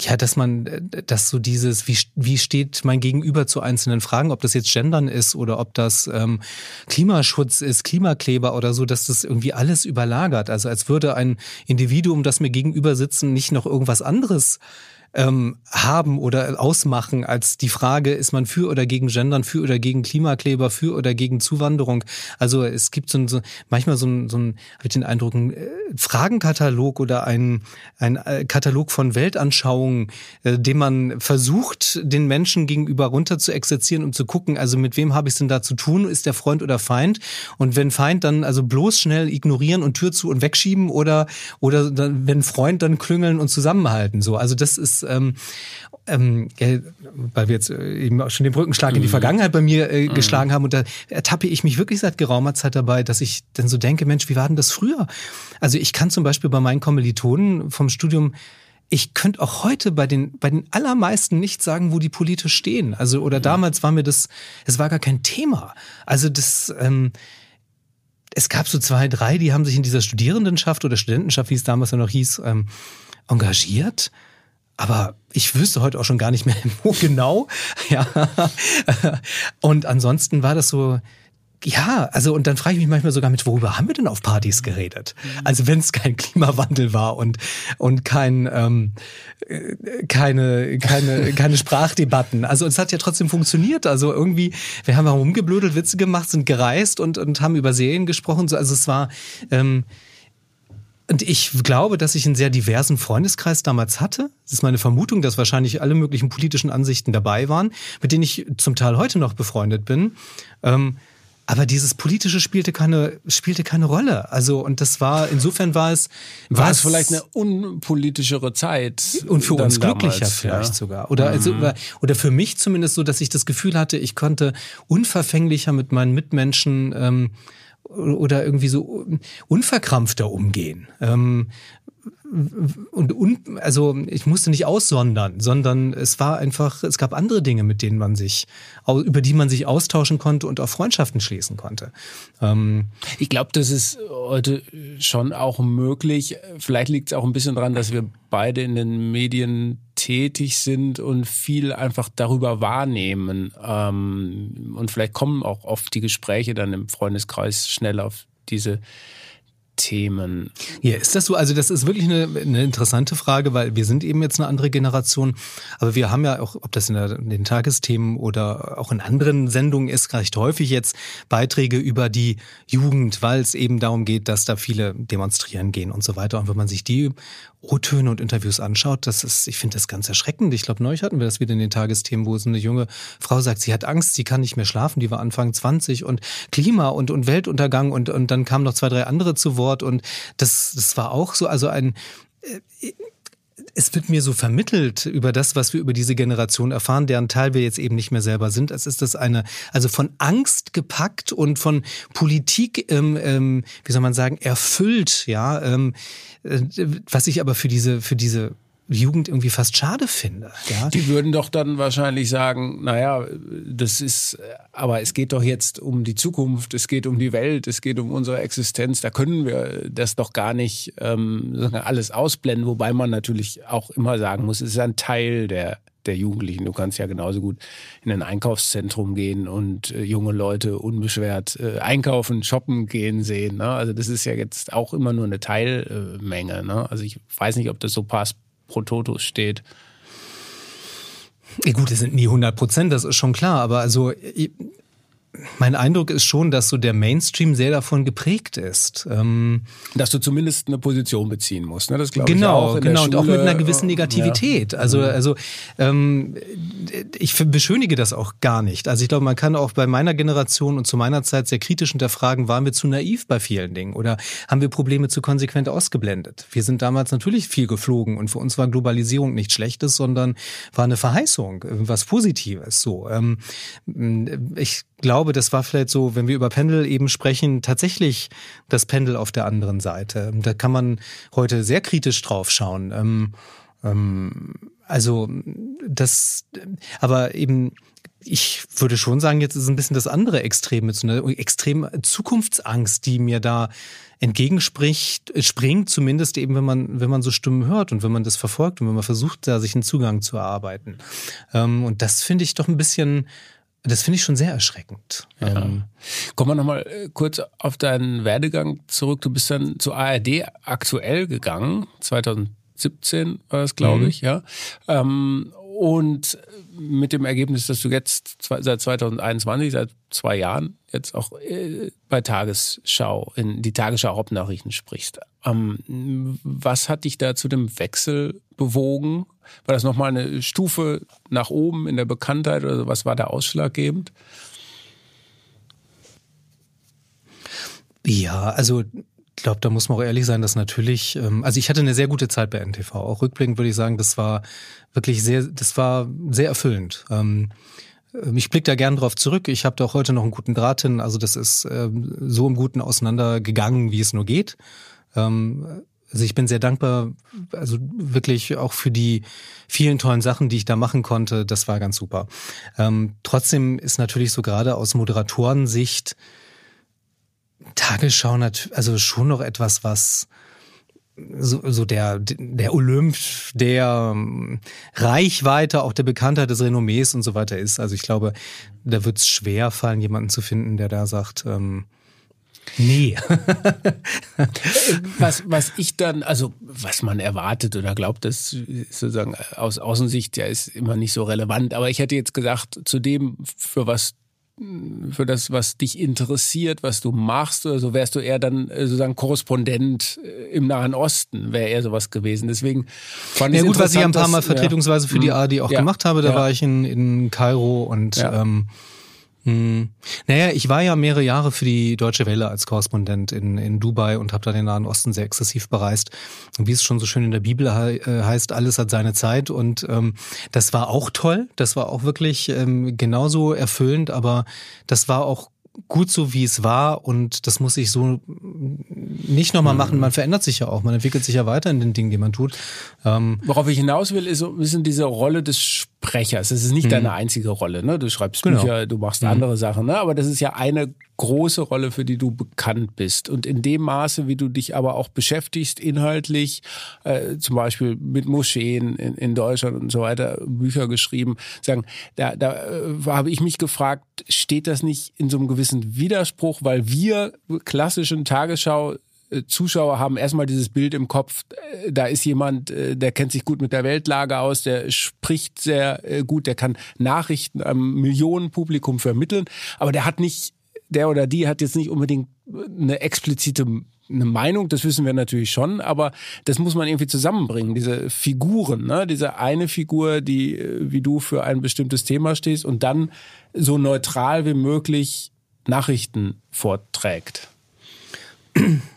ja, dass man, dass so dieses, wie, wie steht mein Gegenüber zu einzelnen Fragen, ob das jetzt Gendern ist oder ob das ähm, Klimaschutz ist, Klimakleber oder so, dass das irgendwie alles überlagert. Also als würde ein Individuum, das mir gegenüber sitzen, nicht noch irgendwas anderes ähm, haben oder ausmachen als die Frage, ist man für oder gegen Gendern, für oder gegen Klimakleber, für oder gegen Zuwanderung. Also es gibt so, ein, so manchmal so ein, so ein habe ich den Eindruck, ein äh, Fragenkatalog oder ein, ein äh, Katalog von Weltanschauungen, äh, den man versucht, den Menschen gegenüber runter zu exerzieren, um zu gucken, also mit wem habe ich es denn da zu tun? Ist der Freund oder Feind? Und wenn Feind, dann also bloß schnell ignorieren und Tür zu und wegschieben oder, oder dann, wenn Freund, dann klüngeln und zusammenhalten. So, also das ist ähm, ähm, ja, weil wir jetzt äh, eben auch schon den Brückenschlag mhm. in die mhm. Vergangenheit bei mir äh, mhm. geschlagen haben und da ertappe ich mich wirklich seit geraumer Zeit dabei, dass ich dann so denke, Mensch, wie war denn das früher? Also ich kann zum Beispiel bei meinen Kommilitonen vom Studium ich könnte auch heute bei den, bei den allermeisten nicht sagen, wo die politisch stehen. Also, oder mhm. damals war mir das, es war gar kein Thema. Also das, ähm, es gab so zwei, drei, die haben sich in dieser Studierendenschaft oder Studentenschaft, wie es damals ja noch hieß, ähm, engagiert. Aber ich wüsste heute auch schon gar nicht mehr, wo genau. Ja. Und ansonsten war das so, ja, also und dann frage ich mich manchmal sogar mit, worüber haben wir denn auf Partys geredet? Mhm. Also wenn es kein Klimawandel war und und kein ähm, äh, keine keine keine Sprachdebatten. Also es hat ja trotzdem funktioniert. Also irgendwie, wir haben rumgeblödelt, Witze gemacht, sind gereist und und haben über Serien gesprochen. Also es war ähm, und ich glaube, dass ich einen sehr diversen Freundeskreis damals hatte. Das ist meine Vermutung, dass wahrscheinlich alle möglichen politischen Ansichten dabei waren, mit denen ich zum Teil heute noch befreundet bin. Ähm, aber dieses politische spielte keine spielte keine Rolle. Also und das war insofern war es war es vielleicht eine unpolitischere Zeit und für uns glücklicher damals, vielleicht ja. sogar oder also, mhm. also oder für mich zumindest so, dass ich das Gefühl hatte, ich konnte unverfänglicher mit meinen Mitmenschen ähm, oder irgendwie so unverkrampfter umgehen. Ähm, und un, also ich musste nicht aussondern, sondern es war einfach, es gab andere Dinge, mit denen man sich, über die man sich austauschen konnte und auch Freundschaften schließen konnte. Ähm ich glaube, das ist heute schon auch möglich. Vielleicht liegt es auch ein bisschen daran, dass wir beide in den Medien tätig sind und viel einfach darüber wahrnehmen. Ähm, und vielleicht kommen auch oft die Gespräche dann im Freundeskreis schnell auf diese Themen. Ja, ist das so? Also das ist wirklich eine, eine interessante Frage, weil wir sind eben jetzt eine andere Generation, aber wir haben ja auch, ob das in, der, in den Tagesthemen oder auch in anderen Sendungen ist, recht häufig jetzt Beiträge über die Jugend, weil es eben darum geht, dass da viele demonstrieren gehen und so weiter. Und wenn man sich die O-Töne und Interviews anschaut, das ist, ich finde das ganz erschreckend. Ich glaube, neulich hatten wir das wieder in den Tagesthemen, wo so eine junge Frau sagt, sie hat Angst, sie kann nicht mehr schlafen, die war Anfang 20 und Klima und, und Weltuntergang und, und dann kamen noch zwei, drei andere zu Wort und das, das war auch so, also ein, äh, es wird mir so vermittelt über das, was wir über diese Generation erfahren, deren Teil wir jetzt eben nicht mehr selber sind. Es ist das eine, also von Angst gepackt und von Politik, ähm, ähm, wie soll man sagen, erfüllt, ja, ähm, äh, was ich aber für diese, für diese Jugend irgendwie fast schade finde. Ja? Die würden doch dann wahrscheinlich sagen, naja, das ist, aber es geht doch jetzt um die Zukunft, es geht um die Welt, es geht um unsere Existenz, da können wir das doch gar nicht ähm, alles ausblenden, wobei man natürlich auch immer sagen muss, es ist ein Teil der der Jugendlichen. Du kannst ja genauso gut in ein Einkaufszentrum gehen und äh, junge Leute unbeschwert äh, einkaufen, shoppen gehen sehen. Ne? Also das ist ja jetzt auch immer nur eine Teilmenge. Ne? Also ich weiß nicht, ob das so passt pro Totus steht. Ja, gut, es sind nie 100 Prozent, das ist schon klar, aber also mein Eindruck ist schon, dass so der Mainstream sehr davon geprägt ist. Ähm, dass du zumindest eine Position beziehen musst. Ne? Das glaube genau, ich auch. Genau, und auch mit einer gewissen Negativität. Ja. Also, mhm. also ähm, ich beschönige das auch gar nicht. Also ich glaube, man kann auch bei meiner Generation und zu meiner Zeit sehr kritisch hinterfragen, waren wir zu naiv bei vielen Dingen oder haben wir Probleme zu konsequent ausgeblendet? Wir sind damals natürlich viel geflogen und für uns war Globalisierung nichts Schlechtes, sondern war eine Verheißung, was Positives. So, ähm, ich glaube, das war vielleicht so, wenn wir über Pendel eben sprechen, tatsächlich das Pendel auf der anderen Seite. Da kann man heute sehr kritisch drauf schauen. Ähm, ähm, also das, aber eben ich würde schon sagen, jetzt ist ein bisschen das andere Extrem mit so einer extrem Zukunftsangst, die mir da entgegenspricht, springt, zumindest eben, wenn man, wenn man so Stimmen hört und wenn man das verfolgt und wenn man versucht, da sich einen Zugang zu erarbeiten. Ähm, und das finde ich doch ein bisschen, das finde ich schon sehr erschreckend. Ja. Ähm, Kommen wir nochmal äh, kurz auf deinen Werdegang zurück. Du bist dann zu ARD aktuell gegangen, 2017 war das, glaube mhm. ich, ja. Ähm, und mit dem Ergebnis, dass du jetzt seit 2021, seit zwei Jahren, jetzt auch äh, bei Tagesschau, in die Tagesschau Hauptnachrichten sprichst. Ähm, was hat dich da zu dem Wechsel bewogen? War das nochmal eine Stufe nach oben in der Bekanntheit oder was war da ausschlaggebend? Ja, also ich glaube, da muss man auch ehrlich sein, dass natürlich, ähm, also ich hatte eine sehr gute Zeit bei NTV. Auch rückblickend würde ich sagen, das war wirklich sehr, das war sehr erfüllend. Ähm, ich blicke da gern drauf zurück. Ich habe da auch heute noch einen guten Draht hin. Also das ist ähm, so im Guten auseinandergegangen, wie es nur geht. Ähm, also ich bin sehr dankbar, also wirklich auch für die vielen tollen Sachen, die ich da machen konnte. Das war ganz super. Ähm, trotzdem ist natürlich so gerade aus Moderatorensicht Tagesschau also schon noch etwas, was so, so der, der Olymp der ähm, Reichweite, auch der Bekanntheit des Renommees und so weiter ist. Also ich glaube, da wird es schwer fallen, jemanden zu finden, der da sagt, ähm, Nee. was, was ich dann, also was man erwartet oder glaubt, das sozusagen aus Außensicht ja ist immer nicht so relevant. Aber ich hätte jetzt gesagt, zu dem, für was für das, was dich interessiert, was du machst oder so, wärst du eher dann äh, sozusagen Korrespondent äh, im Nahen Osten, wäre eher sowas gewesen. Deswegen fand ich Ja gut, was ich ein paar Mal vertretungsweise für die. ARD auch ja, gemacht habe, da ja. war ich in, in Kairo und ja. ähm, hm. Naja, ich war ja mehrere Jahre für die Deutsche Welle als Korrespondent in, in Dubai und habe da den Nahen Osten sehr exzessiv bereist. Und wie es schon so schön in der Bibel he äh, heißt, alles hat seine Zeit. Und ähm, das war auch toll. Das war auch wirklich ähm, genauso erfüllend, aber das war auch gut so, wie es war und das muss ich so nicht nochmal machen. Man verändert sich ja auch, man entwickelt sich ja weiter in den Dingen, die man tut. Ähm Worauf ich hinaus will, ist so ein bisschen diese Rolle des Sprechers. Das ist nicht mhm. deine einzige Rolle. Ne? Du schreibst genau. Bücher, du machst mhm. andere Sachen, ne? aber das ist ja eine große Rolle, für die du bekannt bist. Und in dem Maße, wie du dich aber auch beschäftigst, inhaltlich, äh, zum Beispiel mit Moscheen in, in Deutschland und so weiter, Bücher geschrieben, sagen, da, da äh, habe ich mich gefragt, steht das nicht in so einem gewissen Widerspruch, weil wir klassischen Tagesschau Zuschauer haben erstmal dieses Bild im Kopf, äh, da ist jemand, äh, der kennt sich gut mit der Weltlage aus, der spricht sehr gut, der kann Nachrichten am Millionenpublikum vermitteln, aber der hat nicht der oder die hat jetzt nicht unbedingt eine explizite eine Meinung, das wissen wir natürlich schon, aber das muss man irgendwie zusammenbringen, diese Figuren, ne? diese eine Figur, die äh, wie du für ein bestimmtes Thema stehst und dann so neutral wie möglich Nachrichten vorträgt.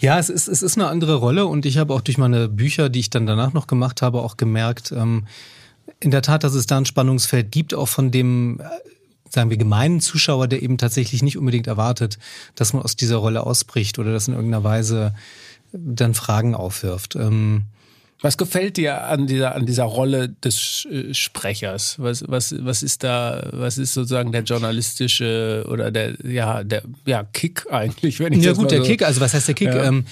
Ja, es ist, es ist eine andere Rolle und ich habe auch durch meine Bücher, die ich dann danach noch gemacht habe, auch gemerkt, ähm, in der Tat, dass es da ein Spannungsfeld gibt, auch von dem sagen wir, gemeinen Zuschauer, der eben tatsächlich nicht unbedingt erwartet, dass man aus dieser Rolle ausbricht oder das in irgendeiner Weise dann Fragen aufwirft. Ähm, was gefällt dir an dieser, an dieser Rolle des äh, Sprechers? Was, was, was ist da, was ist sozusagen der journalistische oder der, ja, der, ja, Kick eigentlich, wenn ich Ja, gut, der so Kick, also was heißt der Kick? Ja. Ähm,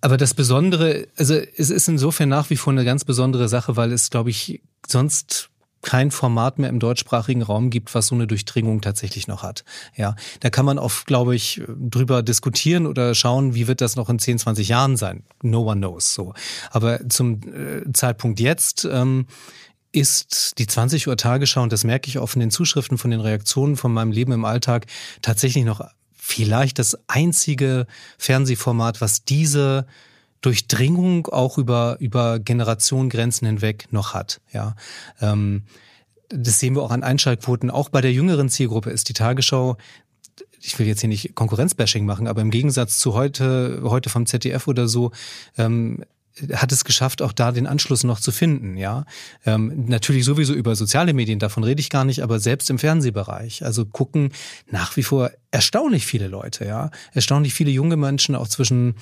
aber das Besondere, also es ist insofern nach wie vor eine ganz besondere Sache, weil es, glaube ich, sonst kein Format mehr im deutschsprachigen Raum gibt, was so eine Durchdringung tatsächlich noch hat. Ja, da kann man oft, glaube ich, drüber diskutieren oder schauen, wie wird das noch in 10, 20 Jahren sein. No one knows. So, aber zum äh, Zeitpunkt jetzt ähm, ist die 20 Uhr Tagesschau, und das merke ich auch von den Zuschriften, von den Reaktionen von meinem Leben im Alltag, tatsächlich noch vielleicht das einzige Fernsehformat, was diese Durchdringung auch über, über Generationengrenzen hinweg noch hat. Ja. Ähm, das sehen wir auch an Einschaltquoten. Auch bei der jüngeren Zielgruppe ist die Tagesschau ich will jetzt hier nicht Konkurrenzbashing machen, aber im Gegensatz zu heute, heute vom ZDF oder so, ähm, hat es geschafft, auch da den Anschluss noch zu finden, ja. Ähm, natürlich sowieso über soziale Medien, davon rede ich gar nicht, aber selbst im Fernsehbereich. Also gucken nach wie vor erstaunlich viele Leute, ja. Erstaunlich viele junge Menschen, auch zwischen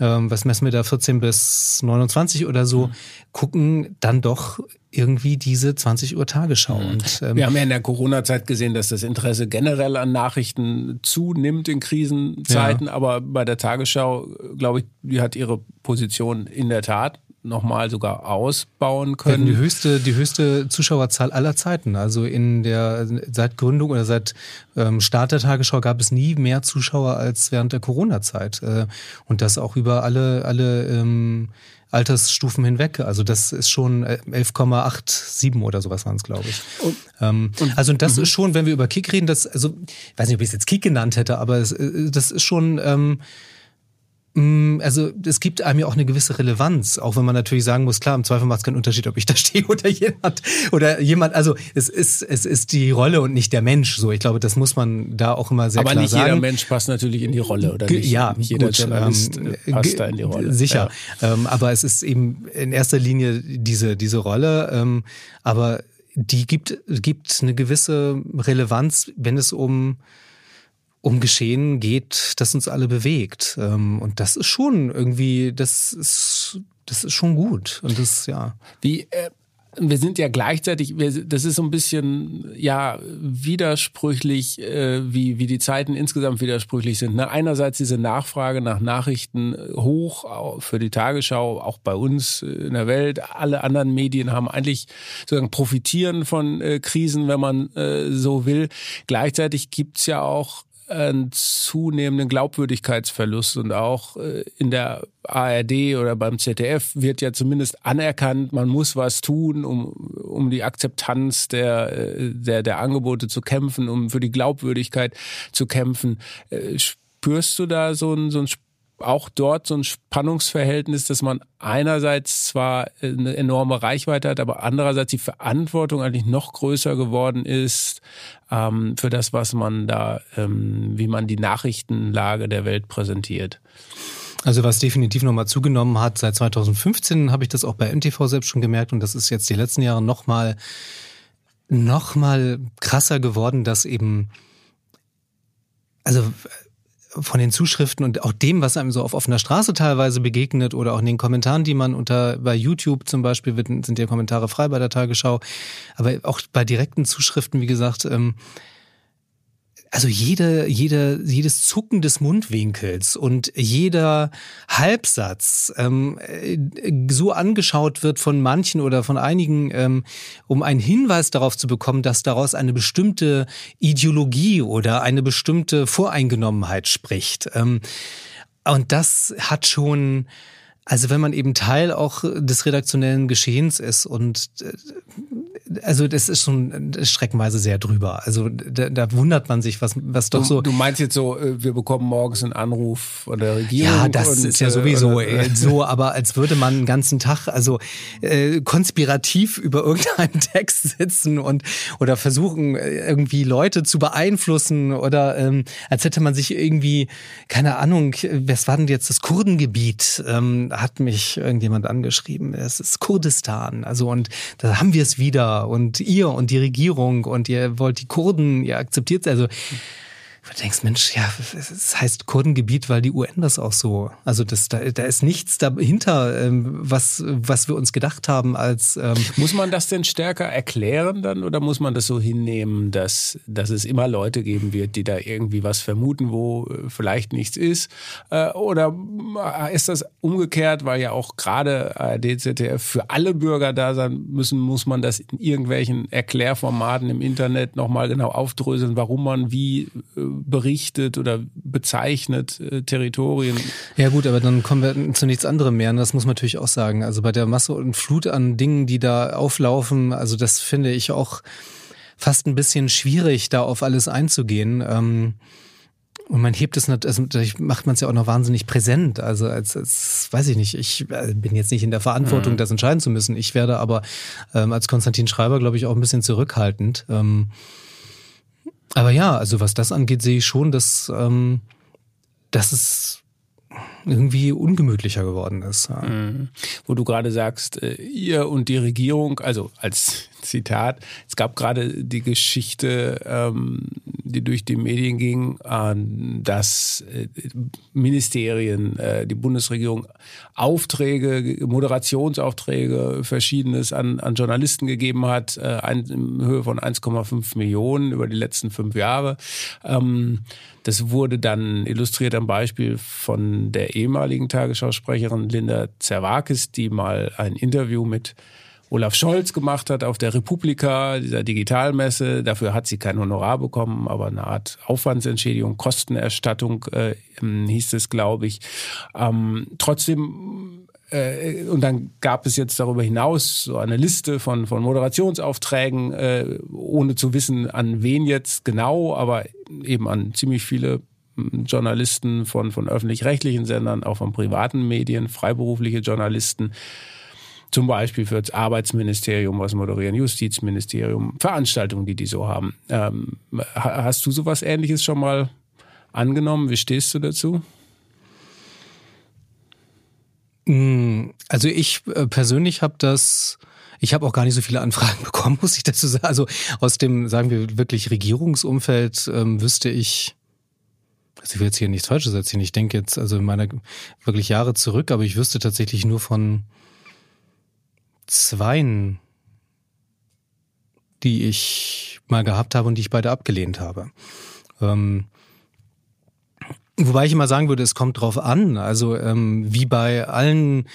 ähm, was messen wir da, 14 bis 29 oder so, mhm. gucken dann doch irgendwie diese 20 Uhr Tagesschau. Mhm. Und, ähm, wir haben ja in der Corona-Zeit gesehen, dass das Interesse generell an Nachrichten zunimmt in Krisenzeiten, ja. aber bei der Tagesschau, glaube ich, die hat ihre Position in der Tat nochmal sogar ausbauen können. Die höchste, die höchste Zuschauerzahl aller Zeiten. Also in der seit Gründung oder seit ähm, Start der Tagesschau gab es nie mehr Zuschauer als während der Corona-Zeit. Äh, und das auch über alle, alle ähm, Altersstufen hinweg. Also das ist schon 11,87 oder sowas waren es, glaube ich. Und, ähm, und, also das mhm. ist schon, wenn wir über Kick reden, das, also ich weiß nicht, ob ich es jetzt Kick genannt hätte, aber es, äh, das ist schon ähm, also es gibt einem ja auch eine gewisse Relevanz, auch wenn man natürlich sagen muss, klar, im Zweifel macht es keinen Unterschied, ob ich da stehe oder jemand oder jemand. Also es ist es ist die Rolle und nicht der Mensch. So, ich glaube, das muss man da auch immer sehr Aber klar sagen. Aber nicht jeder Mensch passt natürlich in die Rolle oder nicht? Ja, nicht jeder gut, Journalist ähm, passt da in die Rolle. Sicher, ja. ähm, aber es ist eben in erster Linie diese diese Rolle. Ähm, aber die gibt gibt eine gewisse Relevanz, wenn es um um Geschehen geht, das uns alle bewegt. Ähm, und das ist schon irgendwie, das ist, das ist schon gut. Und das, ja. Wie, äh, wir sind ja gleichzeitig, wir, das ist so ein bisschen ja widersprüchlich, äh, wie, wie die Zeiten insgesamt widersprüchlich sind. Ne? Einerseits diese Nachfrage nach Nachrichten hoch für die Tagesschau, auch bei uns in der Welt. Alle anderen Medien haben eigentlich sozusagen profitieren von äh, Krisen, wenn man äh, so will. Gleichzeitig gibt's ja auch einen zunehmenden Glaubwürdigkeitsverlust und auch äh, in der ARD oder beim ZDF wird ja zumindest anerkannt, man muss was tun, um, um die Akzeptanz der, äh, der, der Angebote zu kämpfen, um für die Glaubwürdigkeit zu kämpfen. Äh, spürst du da so ein, so ein auch dort so ein Spannungsverhältnis, dass man einerseits zwar eine enorme Reichweite hat, aber andererseits die Verantwortung eigentlich noch größer geworden ist ähm, für das, was man da, ähm, wie man die Nachrichtenlage der Welt präsentiert. Also was definitiv nochmal zugenommen hat, seit 2015 habe ich das auch bei MTV selbst schon gemerkt und das ist jetzt die letzten Jahre nochmal noch mal krasser geworden, dass eben also von den Zuschriften und auch dem, was einem so auf offener Straße teilweise begegnet oder auch in den Kommentaren, die man unter bei YouTube zum Beispiel sind ja Kommentare frei bei der Tagesschau, aber auch bei direkten Zuschriften, wie gesagt, ähm, also jede, jede, jedes Zucken des Mundwinkels und jeder Halbsatz ähm, so angeschaut wird von manchen oder von einigen, ähm, um einen Hinweis darauf zu bekommen, dass daraus eine bestimmte Ideologie oder eine bestimmte Voreingenommenheit spricht. Ähm, und das hat schon also wenn man eben Teil auch des redaktionellen Geschehens ist und äh, also das ist schon streckenweise sehr drüber. Also da, da wundert man sich, was, was doch so. Du meinst jetzt so, äh, wir bekommen morgens einen Anruf von der Regierung. Ja, das und, ist ja sowieso äh, so, aber als würde man einen ganzen Tag also äh, konspirativ über irgendeinen Text sitzen und oder versuchen irgendwie Leute zu beeinflussen oder ähm, als hätte man sich irgendwie keine Ahnung, was war denn jetzt das Kurdengebiet? Ähm, hat mich irgendjemand angeschrieben. Es ist Kurdistan. Also und da haben wir es wieder und ihr und die Regierung und ihr wollt die Kurden, ihr akzeptiert also du denkst, Mensch, ja, es heißt Kurdengebiet, weil die UN das auch so. Also das, da, da ist nichts dahinter, ähm, was, was wir uns gedacht haben als. Ähm muss man das denn stärker erklären dann oder muss man das so hinnehmen, dass, dass es immer Leute geben wird, die da irgendwie was vermuten, wo äh, vielleicht nichts ist? Äh, oder ist das umgekehrt, weil ja auch gerade ARD, ZDF für alle Bürger da sein müssen, muss man das in irgendwelchen Erklärformaten im Internet nochmal genau aufdröseln, warum man wie äh, berichtet oder bezeichnet, äh, Territorien. Ja gut, aber dann kommen wir zu nichts anderem mehr. Und das muss man natürlich auch sagen. Also bei der Masse und Flut an Dingen, die da auflaufen, also das finde ich auch fast ein bisschen schwierig, da auf alles einzugehen. Ähm, und man hebt es natürlich, also macht man es ja auch noch wahnsinnig präsent. Also als, als weiß ich nicht, ich äh, bin jetzt nicht in der Verantwortung, mhm. das entscheiden zu müssen. Ich werde aber ähm, als Konstantin Schreiber, glaube ich, auch ein bisschen zurückhaltend. Ähm, aber ja, also was das angeht, sehe ich schon, dass, ähm, dass es irgendwie ungemütlicher geworden ist. Ja. Mhm. Wo du gerade sagst, äh, ihr und die Regierung, also als Zitat, es gab gerade die Geschichte, ähm, die durch die Medien ging, äh, dass Ministerien, äh, die Bundesregierung Aufträge, Moderationsaufträge, verschiedenes an, an Journalisten gegeben hat, äh, ein, in Höhe von 1,5 Millionen über die letzten fünf Jahre. Ähm, das wurde dann illustriert am Beispiel von der ehemaligen Tagesschausprecherin Linda Zerwakis, die mal ein Interview mit Olaf Scholz gemacht hat auf der Republika, dieser Digitalmesse. Dafür hat sie kein Honorar bekommen, aber eine Art Aufwandsentschädigung, Kostenerstattung äh, hieß es, glaube ich. Ähm, trotzdem äh, und dann gab es jetzt darüber hinaus so eine Liste von, von Moderationsaufträgen, äh, ohne zu wissen, an wen jetzt genau, aber eben an ziemlich viele hm, Journalisten von, von öffentlich-rechtlichen Sendern, auch von privaten Medien, freiberufliche Journalisten, zum Beispiel für das Arbeitsministerium was moderieren, Justizministerium, Veranstaltungen, die die so haben. Ähm, hast du sowas Ähnliches schon mal angenommen? Wie stehst du dazu? Mm, also ich äh, persönlich habe das, ich habe auch gar nicht so viele Anfragen bekommen, muss ich dazu sagen. Also aus dem, sagen wir wirklich Regierungsumfeld ähm, wüsste ich, also ich will jetzt hier nichts Falsches erzählen. Ich denke jetzt also in meiner wirklich Jahre zurück, aber ich wüsste tatsächlich nur von zweien, die ich mal gehabt habe und die ich beide abgelehnt habe. Ähm, Wobei ich immer sagen würde, es kommt drauf an. Also ähm, wie bei allen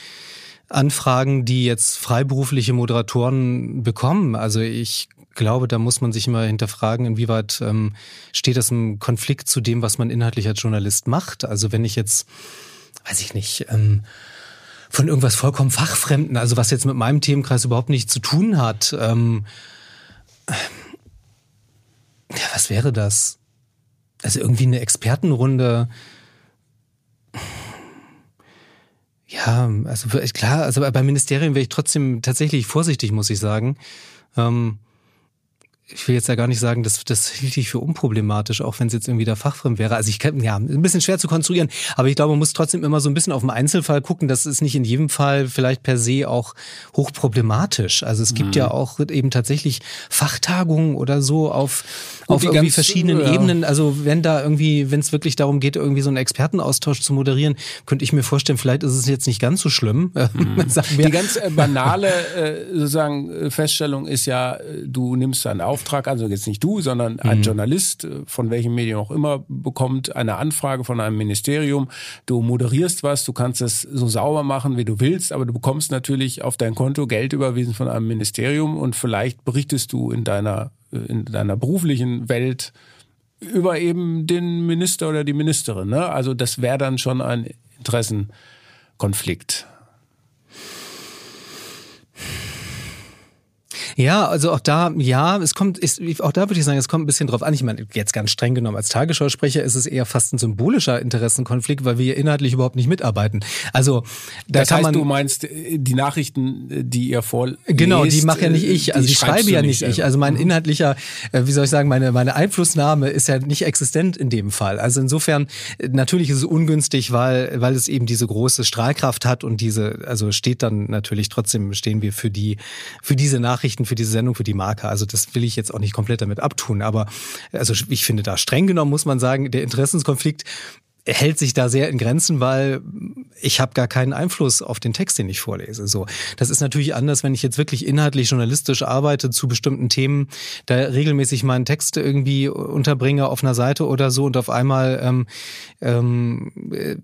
Anfragen, die jetzt freiberufliche Moderatoren bekommen. Also ich glaube, da muss man sich immer hinterfragen, inwieweit ähm, steht das im Konflikt zu dem, was man inhaltlich als Journalist macht. Also wenn ich jetzt, weiß ich nicht, ähm, von irgendwas vollkommen Fachfremden, also was jetzt mit meinem Themenkreis überhaupt nichts zu tun hat, ähm, ja, was wäre das? also irgendwie eine Expertenrunde. Ja, also klar, also beim Ministerium wäre ich trotzdem tatsächlich vorsichtig, muss ich sagen. Ähm, ich will jetzt ja gar nicht sagen, dass das hielt ich für unproblematisch, auch wenn es jetzt irgendwie da fachfremd wäre. Also ich kann, ja, ein bisschen schwer zu konstruieren, aber ich glaube, man muss trotzdem immer so ein bisschen auf den Einzelfall gucken. Das ist nicht in jedem Fall vielleicht per se auch hochproblematisch. Also es gibt mhm. ja auch eben tatsächlich Fachtagungen oder so auf, auf irgendwie ganz, verschiedenen ja. Ebenen. Also wenn da irgendwie, wenn es wirklich darum geht, irgendwie so einen Expertenaustausch zu moderieren, könnte ich mir vorstellen, vielleicht ist es jetzt nicht ganz so schlimm. Mhm. Die ganz äh, banale äh, sozusagen äh, Feststellung ist ja, du nimmst auf Auftrag, also jetzt nicht du, sondern mhm. ein Journalist, äh, von welchem Medium auch immer, bekommt eine Anfrage von einem Ministerium. Du moderierst was, du kannst es so sauber machen, wie du willst, aber du bekommst natürlich auf dein Konto Geld überwiesen von einem Ministerium und vielleicht berichtest du in deiner, äh, in deiner beruflichen Welt über eben den Minister oder die Ministerin. Ne? Also das wäre dann schon ein Interessenkonflikt. Ja, also auch da, ja, es kommt, ist, auch da würde ich sagen, es kommt ein bisschen drauf an. Ich meine, jetzt ganz streng genommen, als Tagesschausprecher ist es eher fast ein symbolischer Interessenkonflikt, weil wir inhaltlich überhaupt nicht mitarbeiten. Also da das kann heißt, man. Du meinst die Nachrichten, die ihr vor Genau, die mache ja nicht ich. Also die, die schreibe ja nicht ich. Also mein mhm. inhaltlicher, äh, wie soll ich sagen, meine meine Einflussnahme ist ja nicht existent in dem Fall. Also insofern natürlich ist es ungünstig, weil weil es eben diese große Strahlkraft hat und diese, also steht dann natürlich trotzdem stehen wir für die für diese Nachrichten für diese Sendung, für die Marke. Also das will ich jetzt auch nicht komplett damit abtun. Aber also ich finde da streng genommen muss man sagen, der Interessenskonflikt hält sich da sehr in Grenzen, weil ich habe gar keinen Einfluss auf den Text, den ich vorlese. So, das ist natürlich anders, wenn ich jetzt wirklich inhaltlich journalistisch arbeite zu bestimmten Themen, da regelmäßig meinen Text irgendwie unterbringe auf einer Seite oder so und auf einmal ähm, ähm,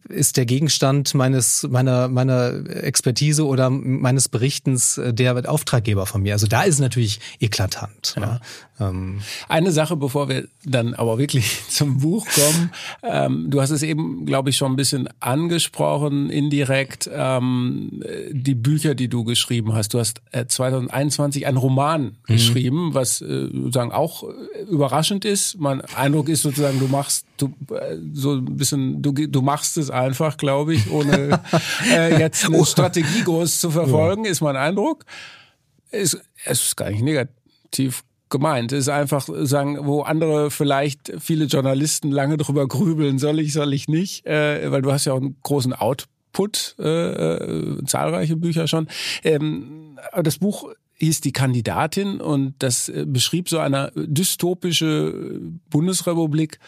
ist der Gegenstand meines meiner meiner Expertise oder meines Berichtens äh, der Auftraggeber von mir. Also da ist natürlich eklatant. Ja. Ja. Ähm. Eine Sache, bevor wir dann aber wirklich zum Buch kommen. Ähm, du hast es eben, glaube ich, schon ein bisschen angesprochen, indirekt, ähm, die Bücher, die du geschrieben hast. Du hast äh, 2021 einen Roman mhm. geschrieben, was äh, sozusagen auch äh, überraschend ist. Mein Eindruck ist sozusagen, du machst du äh, so ein bisschen, du, du machst es einfach, glaube ich, ohne äh, jetzt eine Strategie groß zu verfolgen, ist mein Eindruck. Es, es ist gar nicht negativ gemeint. Ist einfach sagen, wo andere vielleicht viele Journalisten lange drüber grübeln, soll ich, soll ich nicht, äh, weil du hast ja auch einen großen Output, äh, äh, zahlreiche Bücher schon. Ähm, aber das Buch hieß die Kandidatin und das äh, beschrieb so eine dystopische Bundesrepublik,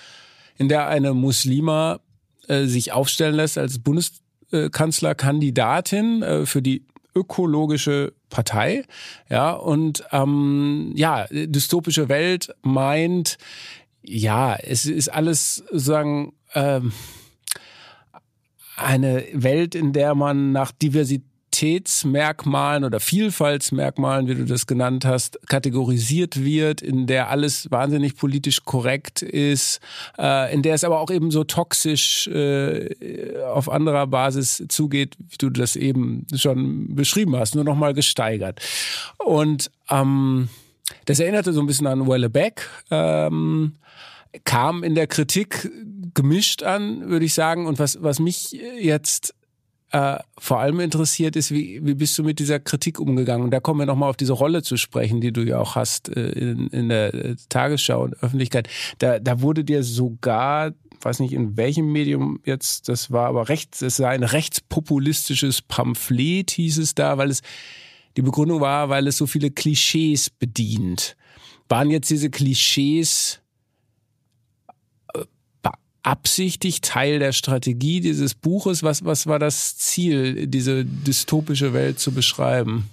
in der eine Muslima äh, sich aufstellen lässt als Bundeskanzlerkandidatin äh, für die ökologische Partei. Ja, und ähm, ja, dystopische Welt meint, ja, es ist alles sozusagen ähm, eine Welt, in der man nach Diversität Diversitätsmerkmalen oder Vielfaltsmerkmalen, wie du das genannt hast, kategorisiert wird, in der alles wahnsinnig politisch korrekt ist, äh, in der es aber auch eben so toxisch äh, auf anderer Basis zugeht, wie du das eben schon beschrieben hast, nur nochmal gesteigert. Und ähm, das erinnerte so ein bisschen an Wellebeck. Ähm, kam in der Kritik gemischt an, würde ich sagen. Und was, was mich jetzt äh, vor allem interessiert ist, wie, wie bist du mit dieser Kritik umgegangen? Und da kommen wir nochmal auf diese Rolle zu sprechen, die du ja auch hast äh, in, in der äh, Tagesschau und Öffentlichkeit. Da, da wurde dir sogar, weiß nicht in welchem Medium jetzt das war, aber rechts, es sei ein rechtspopulistisches Pamphlet, hieß es da, weil es die Begründung war, weil es so viele Klischees bedient. Waren jetzt diese Klischees absichtlich Teil der Strategie dieses Buches? Was, was war das Ziel, diese dystopische Welt zu beschreiben?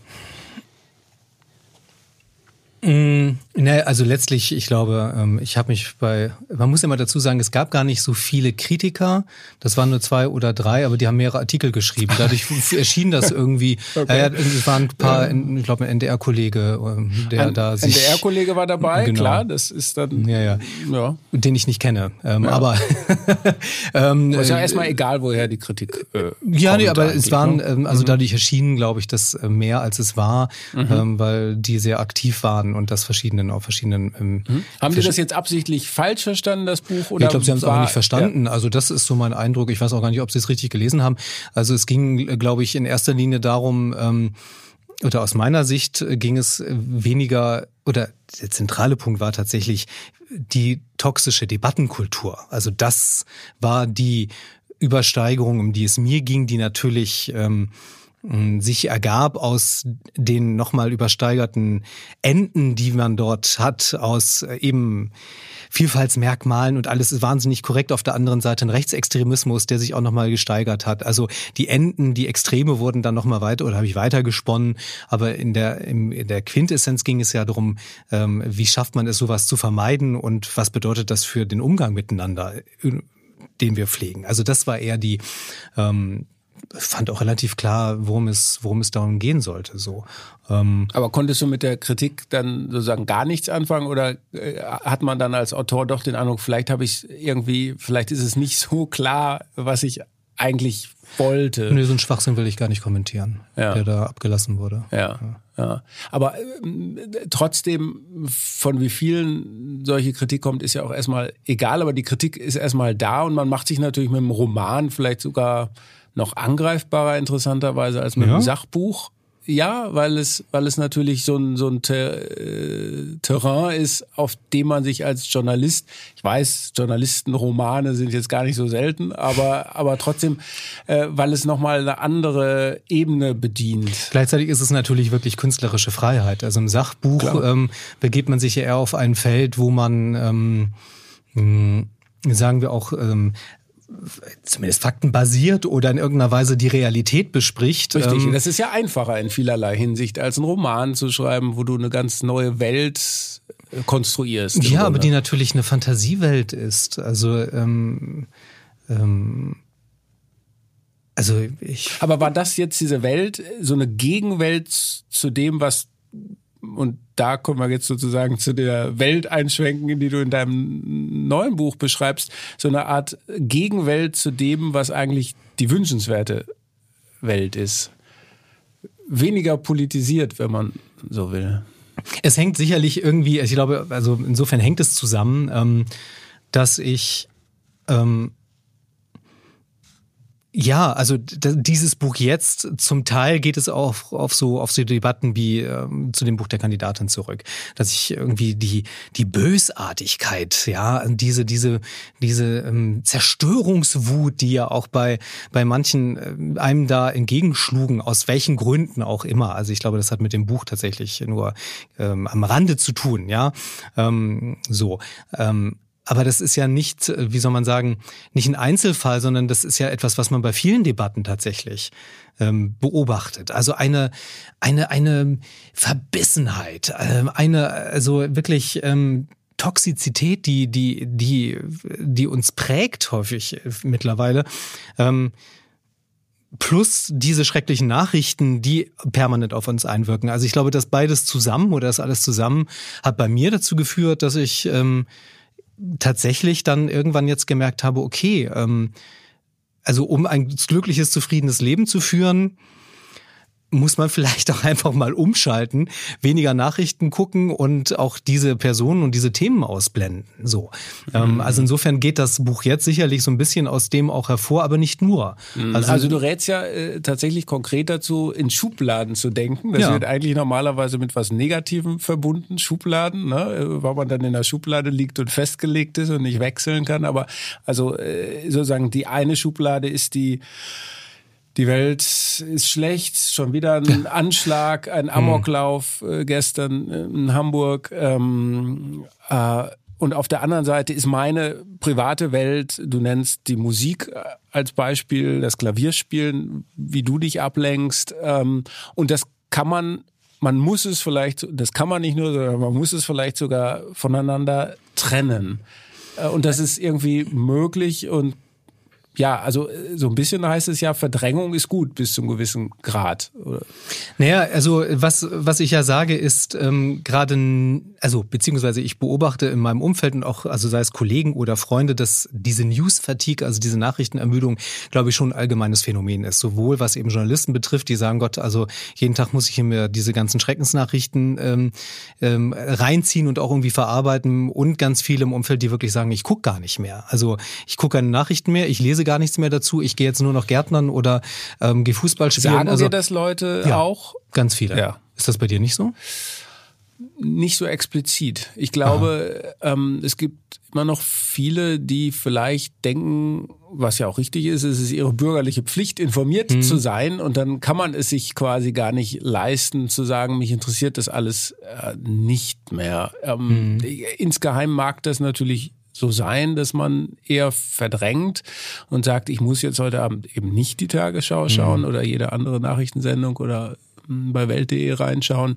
Mm, ne, also letztlich, ich glaube, ähm, ich habe mich bei, man muss immer dazu sagen, es gab gar nicht so viele Kritiker, das waren nur zwei oder drei, aber die haben mehrere Artikel geschrieben. Dadurch erschien das irgendwie, okay. ja, es waren ein paar, ich glaube, ein NDR-Kollege, ähm, der ein da sich... NDR-Kollege war dabei, genau. klar, das ist dann... Ja, ja, ja. Den ich nicht kenne, ähm, ja. aber... ähm, ist ja erstmal egal, woher die Kritik äh, Ja, nee, aber es waren, ne? also mhm. dadurch erschienen, glaube ich, das äh, mehr als es war, mhm. weil die sehr aktiv waren und das verschiedenen auf verschiedenen. Ähm, mhm. Haben Sie das jetzt absichtlich falsch verstanden, das Buch? Oder ich glaube, Sie haben es auch nicht verstanden. Ja. Also das ist so mein Eindruck. Ich weiß auch gar nicht, ob Sie es richtig gelesen haben. Also es ging, glaube ich, in erster Linie darum, ähm, oder aus meiner Sicht ging es weniger, oder der zentrale Punkt war tatsächlich die toxische Debattenkultur. Also das war die Übersteigerung, um die es mir ging, die natürlich ähm, sich ergab aus den nochmal übersteigerten Enden, die man dort hat, aus äh, eben Vielfaltsmerkmalen und alles ist wahnsinnig korrekt. Auf der anderen Seite ein Rechtsextremismus, der sich auch nochmal gesteigert hat. Also die Enden, die Extreme wurden dann nochmal weiter oder habe ich weiter gesponnen. Aber in der, in der Quintessenz ging es ja darum, ähm, wie schafft man es, sowas zu vermeiden und was bedeutet das für den Umgang miteinander, äh, den wir pflegen. Also das war eher die, ähm, fand auch relativ klar, worum es, worum es darum gehen sollte. So. Ähm, Aber konntest du mit der Kritik dann sozusagen gar nichts anfangen oder äh, hat man dann als Autor doch den Eindruck, vielleicht habe ich irgendwie, vielleicht ist es nicht so klar, was ich eigentlich wollte. Nee, so einen Schwachsinn will ich gar nicht kommentieren, ja. der da abgelassen wurde. Ja. ja. ja. Aber äh, trotzdem, von wie vielen solche Kritik kommt, ist ja auch erstmal egal, aber die Kritik ist erstmal da und man macht sich natürlich mit einem Roman vielleicht sogar noch angreifbarer interessanterweise als mit ja. einem Sachbuch. Ja, weil es, weil es natürlich so ein, so ein Ter äh, Terrain ist, auf dem man sich als Journalist, ich weiß, Journalistenromane sind jetzt gar nicht so selten, aber, aber trotzdem, äh, weil es nochmal eine andere Ebene bedient. Gleichzeitig ist es natürlich wirklich künstlerische Freiheit. Also im Sachbuch ähm, begeht man sich ja eher auf ein Feld, wo man, ähm, sagen wir auch, ähm, zumindest faktenbasiert oder in irgendeiner Weise die Realität bespricht. Richtig, ähm, das ist ja einfacher in vielerlei Hinsicht, als einen Roman zu schreiben, wo du eine ganz neue Welt äh, konstruierst. Ja, Grunde. aber die natürlich eine Fantasiewelt ist. Also ähm, ähm, also ich. Aber war das jetzt diese Welt, so eine Gegenwelt zu dem, was und da kommen wir jetzt sozusagen zu der Welt einschwenken, die du in deinem neuen Buch beschreibst, so eine Art Gegenwelt zu dem, was eigentlich die wünschenswerte Welt ist. Weniger politisiert, wenn man so will. Es hängt sicherlich irgendwie, ich glaube, also insofern hängt es zusammen, ähm, dass ich ähm, ja, also dieses Buch jetzt, zum Teil geht es auch auf so auf so Debatten wie ähm, zu dem Buch der Kandidatin zurück, dass ich irgendwie die die Bösartigkeit, ja, diese diese diese ähm, Zerstörungswut, die ja auch bei bei manchen äh, einem da entgegenschlugen, aus welchen Gründen auch immer. Also ich glaube, das hat mit dem Buch tatsächlich nur ähm, am Rande zu tun, ja, ähm, so. Ähm, aber das ist ja nicht, wie soll man sagen, nicht ein Einzelfall, sondern das ist ja etwas, was man bei vielen Debatten tatsächlich ähm, beobachtet. Also eine, eine, eine Verbissenheit, äh, eine, also wirklich ähm, Toxizität, die, die, die, die uns prägt häufig äh, mittlerweile. Ähm, plus diese schrecklichen Nachrichten, die permanent auf uns einwirken. Also ich glaube, dass beides zusammen oder das alles zusammen hat bei mir dazu geführt, dass ich ähm, tatsächlich dann irgendwann jetzt gemerkt habe, okay, ähm, also um ein glückliches, zufriedenes Leben zu führen, muss man vielleicht auch einfach mal umschalten, weniger Nachrichten gucken und auch diese Personen und diese Themen ausblenden. So, ähm, mhm. also insofern geht das Buch jetzt sicherlich so ein bisschen aus dem auch hervor, aber nicht nur. Mhm. Also, also, du rätst ja äh, tatsächlich konkret dazu, in Schubladen zu denken. Das ja. wird eigentlich normalerweise mit was Negativem verbunden, Schubladen, ne? Äh, weil man dann in der Schublade liegt und festgelegt ist und nicht wechseln kann. Aber also äh, sozusagen die eine Schublade ist die die Welt ist schlecht, schon wieder ein Anschlag, ein hm. Amoklauf äh, gestern in Hamburg. Ähm, äh, und auf der anderen Seite ist meine private Welt, du nennst die Musik äh, als Beispiel, das Klavierspielen, wie du dich ablenkst. Ähm, und das kann man, man muss es vielleicht, das kann man nicht nur, sondern man muss es vielleicht sogar voneinander trennen. Äh, und das ist irgendwie möglich und ja, also äh, so ein bisschen heißt es ja, Verdrängung ist gut bis zum gewissen Grad. Oder? Naja, also was, was ich ja sage, ist ähm, gerade, also beziehungsweise ich beobachte in meinem Umfeld und auch, also sei es Kollegen oder Freunde, dass diese News-Fatigue, also diese Nachrichtenermüdung, glaube ich, schon ein allgemeines Phänomen ist. Sowohl was eben Journalisten betrifft, die sagen, Gott, also jeden Tag muss ich mir diese ganzen Schreckensnachrichten ähm, ähm, reinziehen und auch irgendwie verarbeiten und ganz viele im Umfeld, die wirklich sagen, ich gucke gar nicht mehr. Also ich gucke keine Nachrichten mehr, ich lese gar nichts mehr dazu. Ich gehe jetzt nur noch Gärtnern oder ähm, gehe Fußball spielen. Sagen also, dir das Leute ja, auch? Ganz viele. Ja. Ist das bei dir nicht so? Nicht so explizit. Ich glaube, ähm, es gibt immer noch viele, die vielleicht denken, was ja auch richtig ist, es ist ihre bürgerliche Pflicht, informiert mhm. zu sein. Und dann kann man es sich quasi gar nicht leisten, zu sagen, mich interessiert das alles äh, nicht mehr. Ähm, mhm. Insgeheim mag das natürlich so sein, dass man eher verdrängt und sagt, ich muss jetzt heute Abend eben nicht die Tagesschau schauen mhm. oder jede andere Nachrichtensendung oder hm, bei Welt.de reinschauen.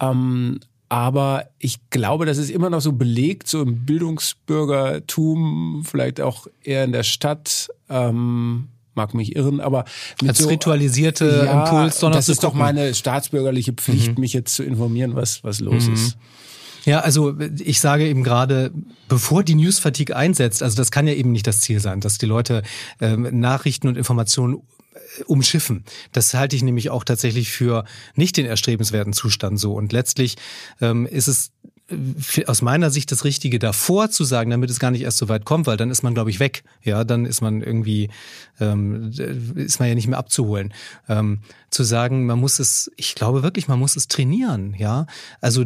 Ähm, aber ich glaube, das ist immer noch so belegt, so im Bildungsbürgertum, vielleicht auch eher in der Stadt. Ähm, mag mich irren, aber als so, ritualisierte ja, Impuls, das ist doch meine staatsbürgerliche Pflicht, mhm. mich jetzt zu informieren, was was los mhm. ist. Ja, also ich sage eben gerade, bevor die News-Fatigue einsetzt, also das kann ja eben nicht das Ziel sein, dass die Leute ähm, Nachrichten und Informationen äh, umschiffen. Das halte ich nämlich auch tatsächlich für nicht den erstrebenswerten Zustand so. Und letztlich ähm, ist es aus meiner Sicht das Richtige davor zu sagen, damit es gar nicht erst so weit kommt, weil dann ist man, glaube ich, weg. Ja, dann ist man irgendwie, ähm, ist man ja nicht mehr abzuholen. Ähm, zu sagen, man muss es, ich glaube wirklich, man muss es trainieren, ja. Also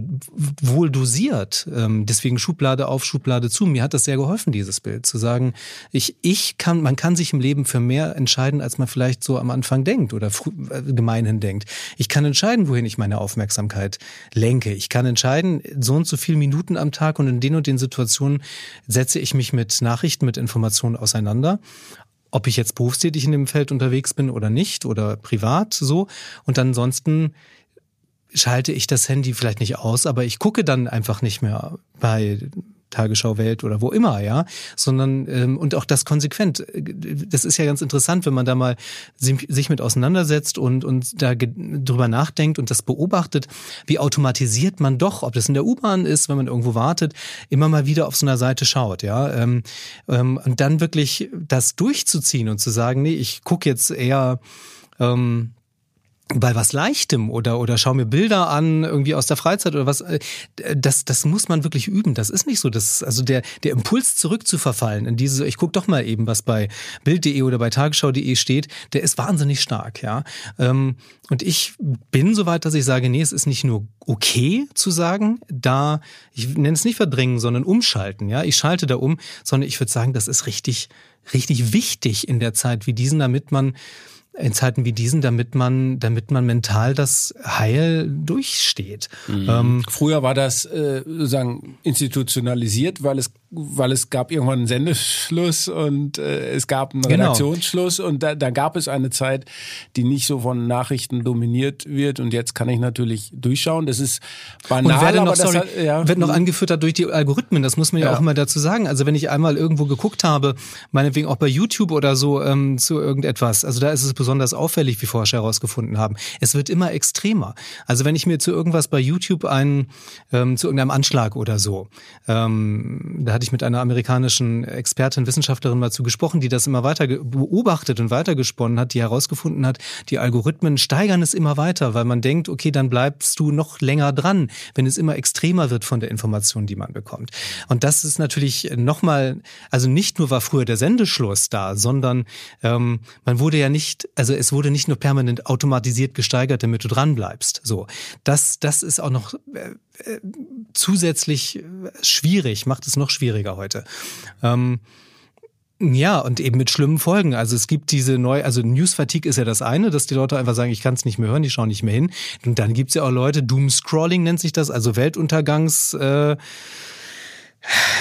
wohl dosiert. Ähm, deswegen Schublade auf, Schublade zu. Mir hat das sehr geholfen, dieses Bild. Zu sagen, ich, ich kann, man kann sich im Leben für mehr entscheiden, als man vielleicht so am Anfang denkt oder äh, gemeinhin denkt. Ich kann entscheiden, wohin ich meine Aufmerksamkeit lenke. Ich kann entscheiden, so und so viele Minuten am Tag und in den und den Situationen setze ich mich mit Nachrichten, mit Informationen auseinander ob ich jetzt berufstätig in dem Feld unterwegs bin oder nicht oder privat so. Und ansonsten schalte ich das Handy vielleicht nicht aus, aber ich gucke dann einfach nicht mehr bei Tagesschau Welt oder wo immer, ja, sondern ähm, und auch das konsequent. Das ist ja ganz interessant, wenn man da mal sich mit auseinandersetzt und und da drüber nachdenkt und das beobachtet, wie automatisiert man doch, ob das in der U-Bahn ist, wenn man irgendwo wartet, immer mal wieder auf so einer Seite schaut, ja, ähm, ähm, und dann wirklich das durchzuziehen und zu sagen, nee, ich gucke jetzt eher ähm, bei was Leichtem oder oder schau mir Bilder an irgendwie aus der Freizeit oder was äh, das das muss man wirklich üben. Das ist nicht so das also der der Impuls zurückzuverfallen in diese ich guck doch mal eben was bei bild.de oder bei tagesschau.de steht der ist wahnsinnig stark ja. Ähm, und ich bin soweit dass ich sage nee es ist nicht nur okay zu sagen da ich nenne es nicht verdrängen sondern umschalten ja. Ich schalte da um sondern ich würde sagen das ist richtig richtig wichtig in der Zeit wie diesen damit man in Zeiten wie diesen, damit man, damit man mental das Heil durchsteht. Mhm. Ähm, Früher war das äh, sozusagen institutionalisiert, weil es weil es gab irgendwann einen Sendeschluss und äh, es gab einen genau. Redaktionsschluss und da, da gab es eine Zeit, die nicht so von Nachrichten dominiert wird und jetzt kann ich natürlich durchschauen. Das ist banal, und werde noch, sorry, hat, ja. wird noch angeführt dadurch die Algorithmen. Das muss man ja, ja, auch immer dazu sagen. Also wenn ich einmal irgendwo geguckt habe, meinetwegen auch bei YouTube oder so ähm, zu irgendetwas, also da ist es besonders auffällig, wie Forscher herausgefunden haben. Es wird immer extremer. Also wenn ich mir zu irgendwas bei YouTube einen ähm, zu irgendeinem Anschlag oder so, ähm, da hatte ich mit einer amerikanischen Expertin, Wissenschaftlerin mal zu die das immer weiter beobachtet und weitergesponnen hat, die herausgefunden hat, die Algorithmen steigern es immer weiter, weil man denkt, okay, dann bleibst du noch länger dran, wenn es immer extremer wird von der Information, die man bekommt. Und das ist natürlich nochmal, also nicht nur war früher der Sendeschluss da, sondern ähm, man wurde ja nicht, also es wurde nicht nur permanent automatisiert gesteigert, damit du dran bleibst. So, das, das ist auch noch zusätzlich schwierig, macht es noch schwieriger heute. Ähm, ja, und eben mit schlimmen Folgen. Also es gibt diese neue, also News-Fatigue ist ja das eine, dass die Leute einfach sagen, ich kann es nicht mehr hören, die schauen nicht mehr hin. Und dann gibt's ja auch Leute, Doom-Scrolling nennt sich das, also Weltuntergangs... Äh,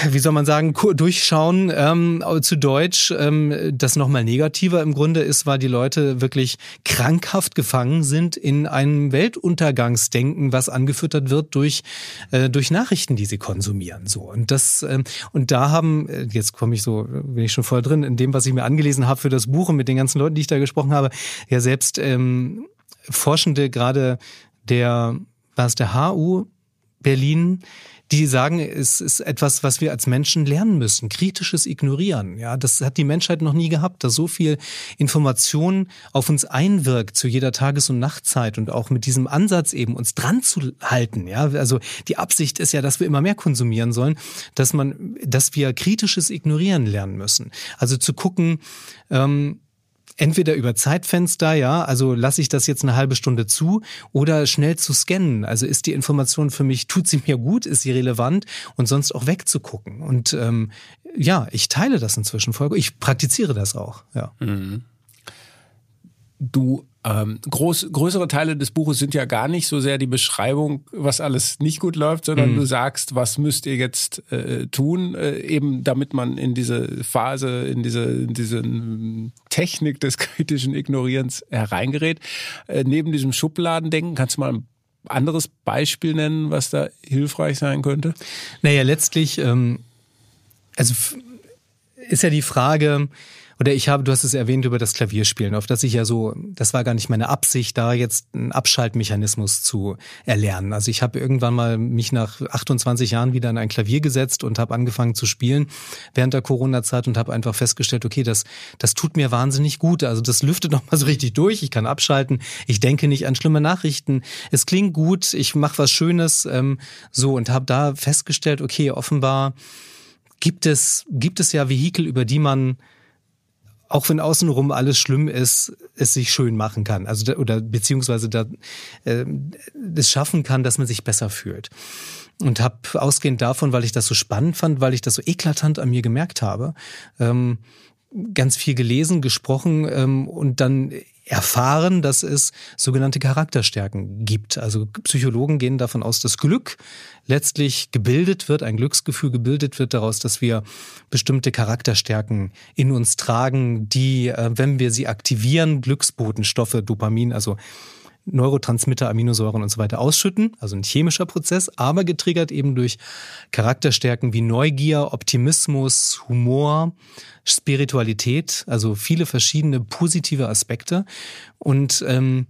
wie soll man sagen, durchschauen ähm, zu Deutsch, ähm, das nochmal negativer im Grunde ist, weil die Leute wirklich krankhaft gefangen sind in einem Weltuntergangsdenken, was angefüttert wird durch, äh, durch Nachrichten, die sie konsumieren. So. Und das, ähm, und da haben, äh, jetzt komme ich so, bin ich schon voll drin, in dem, was ich mir angelesen habe für das Buch und mit den ganzen Leuten, die ich da gesprochen habe, ja selbst ähm, Forschende, gerade der, war es der HU Berlin, die sagen, es ist etwas, was wir als Menschen lernen müssen. Kritisches Ignorieren. Ja, das hat die Menschheit noch nie gehabt, dass so viel Information auf uns einwirkt zu jeder Tages- und Nachtzeit und auch mit diesem Ansatz eben uns dran zu halten. Ja, also die Absicht ist ja, dass wir immer mehr konsumieren sollen, dass man, dass wir kritisches Ignorieren lernen müssen. Also zu gucken, ähm, entweder über Zeitfenster, ja, also lasse ich das jetzt eine halbe Stunde zu, oder schnell zu scannen. Also ist die Information für mich, tut sie mir gut, ist sie relevant und sonst auch wegzugucken. Und ähm, ja, ich teile das inzwischen voll. Ich praktiziere das auch, ja. Mhm. Du ähm, groß, größere Teile des Buches sind ja gar nicht so sehr die Beschreibung, was alles nicht gut läuft, sondern mhm. du sagst, was müsst ihr jetzt äh, tun, äh, eben damit man in diese Phase, in diese, in diese Technik des kritischen Ignorierens hereingerät. Äh, neben diesem Schubladendenken, kannst du mal ein anderes Beispiel nennen, was da hilfreich sein könnte? Naja, letztlich, ähm, also ist ja die Frage, oder ich habe, du hast es erwähnt über das Klavierspielen, auf das ich ja so, das war gar nicht meine Absicht, da jetzt einen Abschaltmechanismus zu erlernen. Also ich habe irgendwann mal mich nach 28 Jahren wieder an ein Klavier gesetzt und habe angefangen zu spielen während der Corona-Zeit und habe einfach festgestellt, okay, das, das tut mir wahnsinnig gut. Also das lüftet nochmal so richtig durch. Ich kann abschalten. Ich denke nicht an schlimme Nachrichten. Es klingt gut. Ich mache was Schönes. Ähm, so und habe da festgestellt, okay, offenbar gibt es, gibt es ja Vehikel, über die man auch wenn außenrum alles schlimm ist, es sich schön machen kann. Also da, oder beziehungsweise da äh, es schaffen kann, dass man sich besser fühlt. Und habe ausgehend davon, weil ich das so spannend fand, weil ich das so eklatant an mir gemerkt habe, ähm, ganz viel gelesen, gesprochen ähm, und dann erfahren, dass es sogenannte Charakterstärken gibt. Also Psychologen gehen davon aus, dass Glück letztlich gebildet wird, ein Glücksgefühl gebildet wird daraus, dass wir bestimmte Charakterstärken in uns tragen, die, äh, wenn wir sie aktivieren, Glücksbotenstoffe, Dopamin, also Neurotransmitter, Aminosäuren und so weiter ausschütten, also ein chemischer Prozess, aber getriggert eben durch Charakterstärken wie Neugier, Optimismus, Humor, Spiritualität, also viele verschiedene positive Aspekte. Und ähm,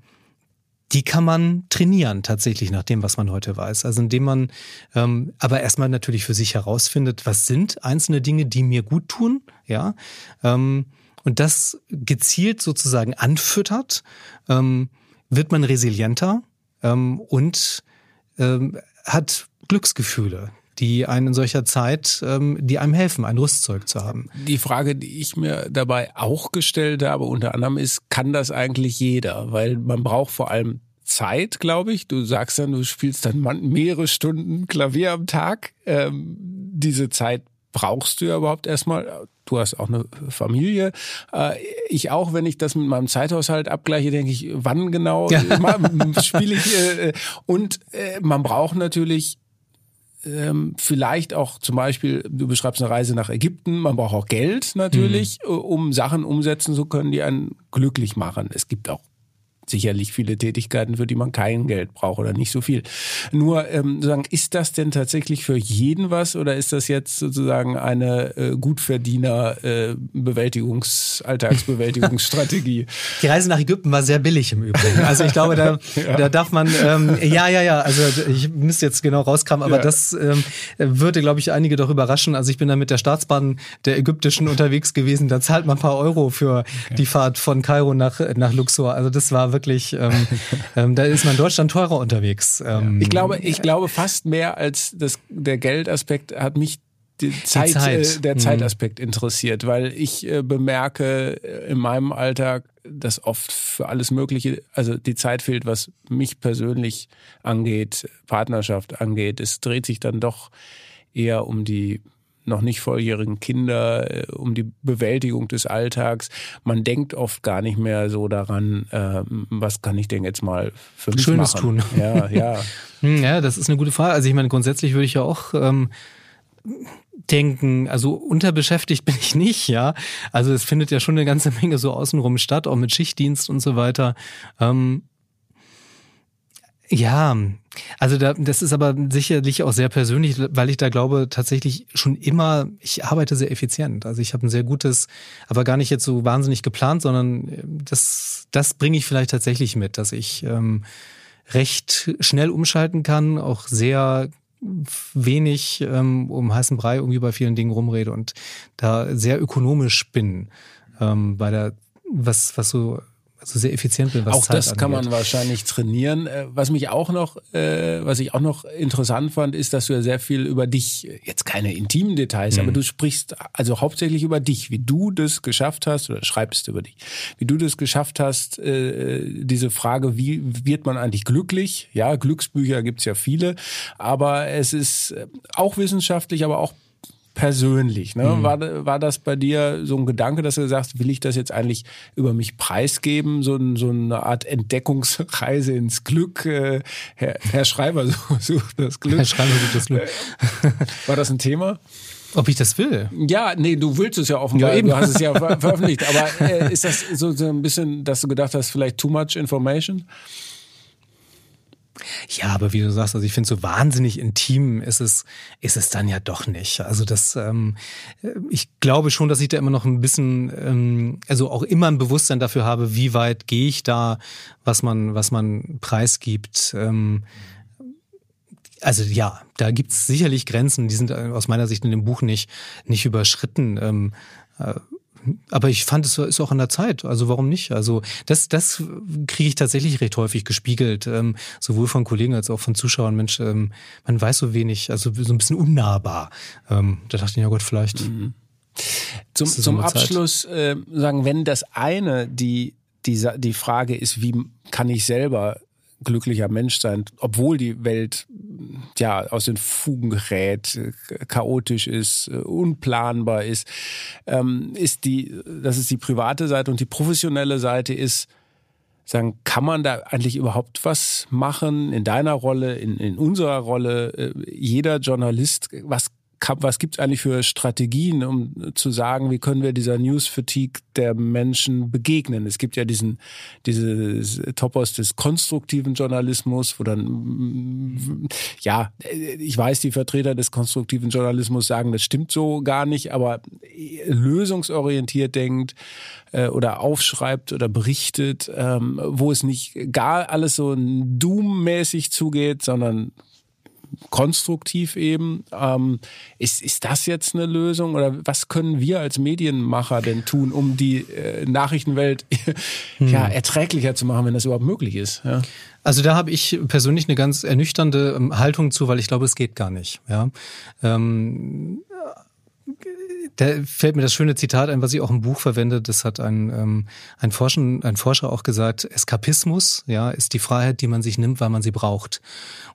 die kann man trainieren tatsächlich nach dem, was man heute weiß. Also indem man ähm, aber erstmal natürlich für sich herausfindet, was sind einzelne Dinge, die mir gut tun, ja, ähm, und das gezielt sozusagen anfüttert. Ähm, wird man resilienter ähm, und ähm, hat Glücksgefühle, die einen in solcher Zeit, ähm, die einem helfen, ein Rüstzeug zu haben. Die Frage, die ich mir dabei auch gestellt habe, unter anderem ist, kann das eigentlich jeder? Weil man braucht vor allem Zeit, glaube ich. Du sagst dann, du spielst dann mehrere Stunden Klavier am Tag. Ähm, diese Zeit brauchst du ja überhaupt erstmal. Du hast auch eine Familie. Äh, ich auch, wenn ich das mit meinem Zeithaushalt abgleiche, denke ich, wann genau ja. spiele ich. Äh, und äh, man braucht natürlich ähm, vielleicht auch zum Beispiel, du beschreibst eine Reise nach Ägypten, man braucht auch Geld natürlich, mhm. um Sachen umsetzen zu können, die einen glücklich machen. Es gibt auch sicherlich viele Tätigkeiten, für die man kein Geld braucht oder nicht so viel. Nur ähm, sagen, ist das denn tatsächlich für jeden was oder ist das jetzt sozusagen eine äh, Gutverdiener äh, Bewältigungs Alltagsbewältigungsstrategie? Die Reise nach Ägypten war sehr billig im Übrigen. Also ich glaube, da, ja. da darf man ähm, ja ja ja. Also ich müsste jetzt genau rauskramen, aber ja. das ähm, würde, glaube ich, einige doch überraschen. Also ich bin da mit der Staatsbahn der ägyptischen unterwegs gewesen. Da zahlt man ein paar Euro für okay. die Fahrt von Kairo nach nach Luxor. Also das war wirklich wirklich, ähm, ähm, da ist man in Deutschland teurer unterwegs. Ähm, ich glaube, ich glaube fast mehr als das, der Geldaspekt hat mich die Zeit, die Zeit. Äh, der mhm. Zeitaspekt interessiert, weil ich äh, bemerke äh, in meinem Alltag, dass oft für alles Mögliche, also die Zeit fehlt, was mich persönlich angeht, Partnerschaft angeht. Es dreht sich dann doch eher um die noch nicht volljährigen Kinder, äh, um die Bewältigung des Alltags. Man denkt oft gar nicht mehr so daran, äh, was kann ich denn jetzt mal für mich Schönes machen. tun. Ja, ja. Hm, ja, das ist eine gute Frage. Also ich meine, grundsätzlich würde ich ja auch ähm, denken, also unterbeschäftigt bin ich nicht, ja. Also es findet ja schon eine ganze Menge so außenrum statt, auch mit Schichtdienst und so weiter. Ähm, ja, also da, das ist aber sicherlich auch sehr persönlich, weil ich da glaube tatsächlich schon immer, ich arbeite sehr effizient. Also ich habe ein sehr gutes, aber gar nicht jetzt so wahnsinnig geplant, sondern äh, das, das bringe ich vielleicht tatsächlich mit, dass ich ähm, recht schnell umschalten kann, auch sehr wenig ähm, um heißen Brei irgendwie bei vielen Dingen rumrede und da sehr ökonomisch bin ähm, bei der was was so also sehr effizient bin, was Auch Zeit das kann man wahrscheinlich trainieren. Äh, was mich auch noch, äh, was ich auch noch interessant fand, ist, dass du ja sehr viel über dich, jetzt keine intimen Details, mhm. aber du sprichst also hauptsächlich über dich, wie du das geschafft hast oder schreibst über dich, wie du das geschafft hast, äh, diese Frage, wie wird man eigentlich glücklich? Ja, Glücksbücher gibt's ja viele, aber es ist auch wissenschaftlich, aber auch persönlich. Ne? Mhm. War, war das bei dir so ein Gedanke, dass du sagst, will ich das jetzt eigentlich über mich preisgeben? So, so eine Art Entdeckungsreise ins Glück. Äh, Herr, Herr Schreiber sucht das Glück. Herr Schreiber sucht das Glück. Äh, war das ein Thema? Ob ich das will? Ja, nee, du willst es ja offenbar. Ja, eben. Du hast es ja ver veröffentlicht. Aber äh, ist das so, so ein bisschen, dass du gedacht hast, vielleicht too much information? Ja, aber wie du sagst, also ich finde so wahnsinnig intim ist es, ist es dann ja doch nicht. Also das, ähm, ich glaube schon, dass ich da immer noch ein bisschen, ähm, also auch immer ein Bewusstsein dafür habe, wie weit gehe ich da, was man, was man preisgibt. Ähm, also ja, da gibt's sicherlich Grenzen, die sind aus meiner Sicht in dem Buch nicht, nicht überschritten. Ähm, äh, aber ich fand, es ist auch an der Zeit. Also warum nicht? Also das, das kriege ich tatsächlich recht häufig gespiegelt, ähm, sowohl von Kollegen als auch von Zuschauern. Mensch, ähm, man weiß so wenig, also so ein bisschen unnahbar. Ähm, da dachte ich, ja Gott, vielleicht. Mhm. Zum, zum Abschluss äh, sagen, wenn das eine die, die, die Frage ist, wie kann ich selber glücklicher Mensch sein, obwohl die Welt ja aus den Fugen gerät, chaotisch ist, unplanbar ist, ähm, ist die, das ist die private Seite und die professionelle Seite ist, sagen, kann man da eigentlich überhaupt was machen in deiner Rolle, in, in unserer Rolle? Äh, jeder Journalist, was was gibt es eigentlich für Strategien, um zu sagen, wie können wir dieser News-Fatigue der Menschen begegnen? Es gibt ja diesen dieses Topos des konstruktiven Journalismus, wo dann ja, ich weiß, die Vertreter des konstruktiven Journalismus sagen, das stimmt so gar nicht, aber lösungsorientiert denkt äh, oder aufschreibt oder berichtet, ähm, wo es nicht gar alles so Doom-mäßig zugeht, sondern konstruktiv eben. Ähm, ist, ist das jetzt eine Lösung oder was können wir als Medienmacher denn tun, um die äh, Nachrichtenwelt hm. ja, erträglicher zu machen, wenn das überhaupt möglich ist? Ja? Also da habe ich persönlich eine ganz ernüchternde ähm, Haltung zu, weil ich glaube, es geht gar nicht. Ja. Ähm, da fällt mir das schöne Zitat ein, was ich auch im Buch verwende. Das hat ein, ähm, ein, Forscher, ein Forscher auch gesagt. Eskapismus, ja, ist die Freiheit, die man sich nimmt, weil man sie braucht.